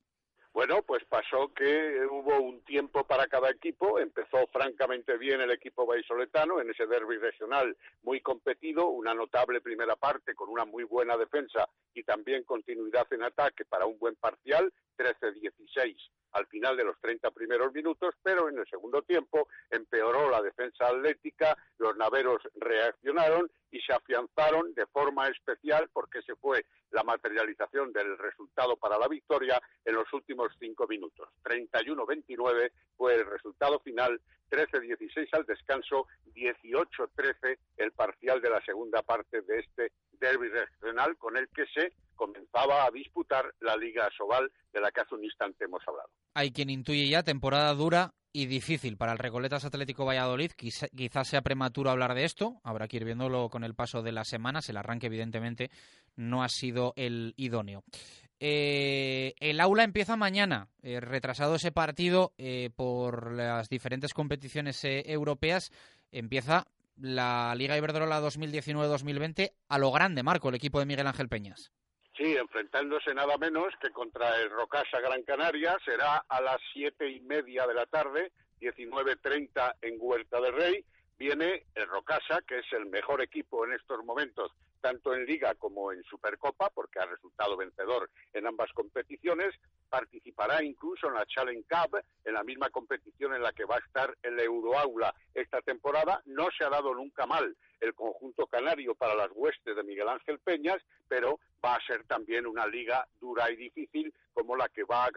Bueno, pues pasó que hubo un tiempo para cada equipo. Empezó francamente bien el equipo vallisoletano en ese derby regional muy competido, una notable primera parte con una muy buena defensa y también continuidad en ataque para un buen parcial, 13-16 al final de los 30 primeros minutos, pero en el segundo tiempo empeoró la defensa atlética, los naveros reaccionaron y se afianzaron de forma especial porque se fue la materialización del resultado para la victoria en los últimos cinco minutos. 31-29 fue el resultado final, 13-16 al descanso, 18-13 el parcial de la segunda parte de este derby regional con el que se comenzaba a disputar la Liga Sobal de la que hace un instante hemos hablado. Hay quien intuye ya temporada dura y difícil para el Recoletas Atlético Valladolid. Quizás quizá sea prematuro hablar de esto, habrá que ir viéndolo con el paso de las semanas. El arranque, evidentemente, no ha sido el idóneo. Eh, el aula empieza mañana, eh, retrasado ese partido eh, por las diferentes competiciones eh, europeas. Empieza la Liga Iberdrola 2019-2020 a lo grande, Marco, el equipo de Miguel Ángel Peñas. Sí, enfrentándose nada menos que contra el Rocasa Gran Canaria, será a las siete y media de la tarde, 19.30 en Huerta del Rey. viene el Rocasa, que es el mejor equipo en estos momentos, tanto en Liga como en Supercopa, porque ha resultado vencedor en ambas competiciones. Participará incluso en la Challenge Cup, en la misma competición en la que va a estar el Euroaula esta temporada. No se ha dado nunca mal el conjunto canario para las huestes de Miguel Ángel Peñas, pero va a ser también una liga dura y difícil como la que va a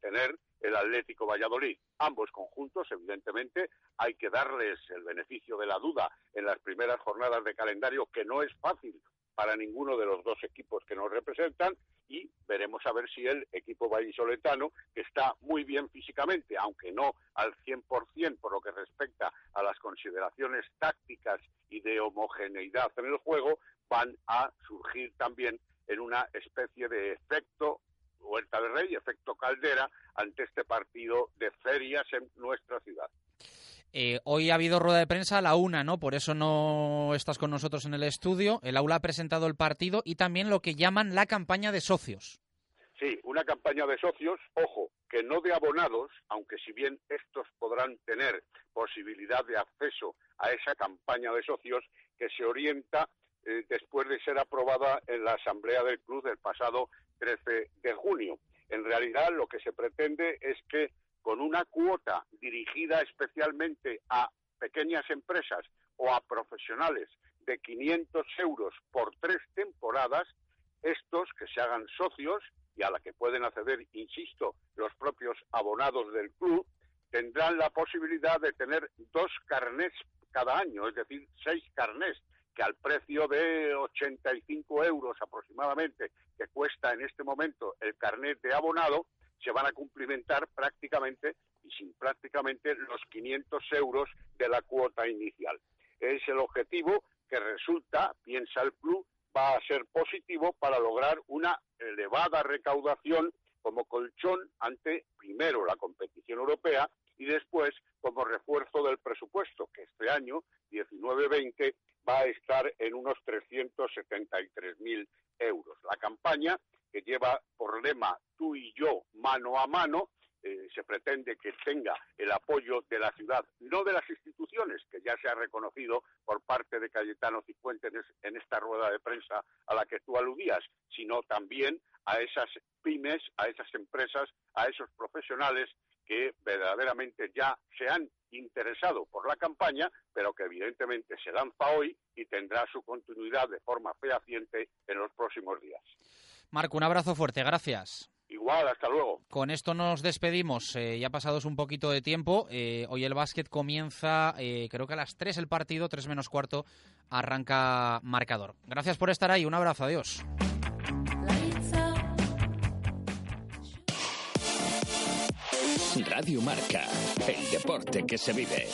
tener el Atlético Valladolid. Ambos conjuntos, evidentemente, hay que darles el beneficio de la duda en las primeras jornadas de calendario, que no es fácil para ninguno de los dos equipos que nos representan y veremos a ver si el equipo vallisoletano, que está muy bien físicamente, aunque no al 100% por lo que respecta a las consideraciones tácticas y de homogeneidad en el juego, van a surgir también en una especie de efecto Huerta de Rey, efecto Caldera, ante este partido de ferias en nuestra ciudad. Eh, hoy ha habido rueda de prensa a la una, ¿no? Por eso no estás con nosotros en el estudio. El aula ha presentado el partido y también lo que llaman la campaña de socios. Sí, una campaña de socios, ojo, que no de abonados, aunque si bien estos podrán tener posibilidad de acceso a esa campaña de socios que se orienta eh, después de ser aprobada en la Asamblea del Club del pasado 13 de junio. En realidad lo que se pretende es que con una cuota dirigida especialmente a pequeñas empresas o a profesionales de 500 euros por tres temporadas, estos que se hagan socios y a la que pueden acceder, insisto, los propios abonados del club, tendrán la posibilidad de tener dos carnés cada año, es decir, seis carnés, que al precio de 85 euros aproximadamente que cuesta en este momento el carnet de abonado, se van a cumplimentar prácticamente y sin prácticamente los 500 euros de la cuota inicial. Es el objetivo que resulta, piensa el club, va a ser positivo para lograr una elevada recaudación como colchón ante primero la competición europea y después como refuerzo del presupuesto, que este año, 19-20, va a estar en unos 373.000 euros. La campaña, que lleva por lema tú y yo mano a mano, eh, se pretende que tenga el apoyo de la ciudad, no de las instituciones, que ya se ha reconocido por parte de Cayetano Cifuentes en esta rueda de prensa a la que tú aludías, sino también a esas pymes, a esas empresas, a esos profesionales que verdaderamente ya se han interesado por la campaña, pero que evidentemente se lanza hoy y tendrá su continuidad de forma fehaciente en los próximos días. Marco, un abrazo fuerte, gracias. Igual, hasta luego. Con esto nos despedimos. Eh, ya pasados un poquito de tiempo. Eh, hoy el básquet comienza, eh, creo que a las 3 el partido, 3 menos cuarto, arranca marcador. Gracias por estar ahí. Un abrazo. Adiós. Radio Marca, el deporte que se vive.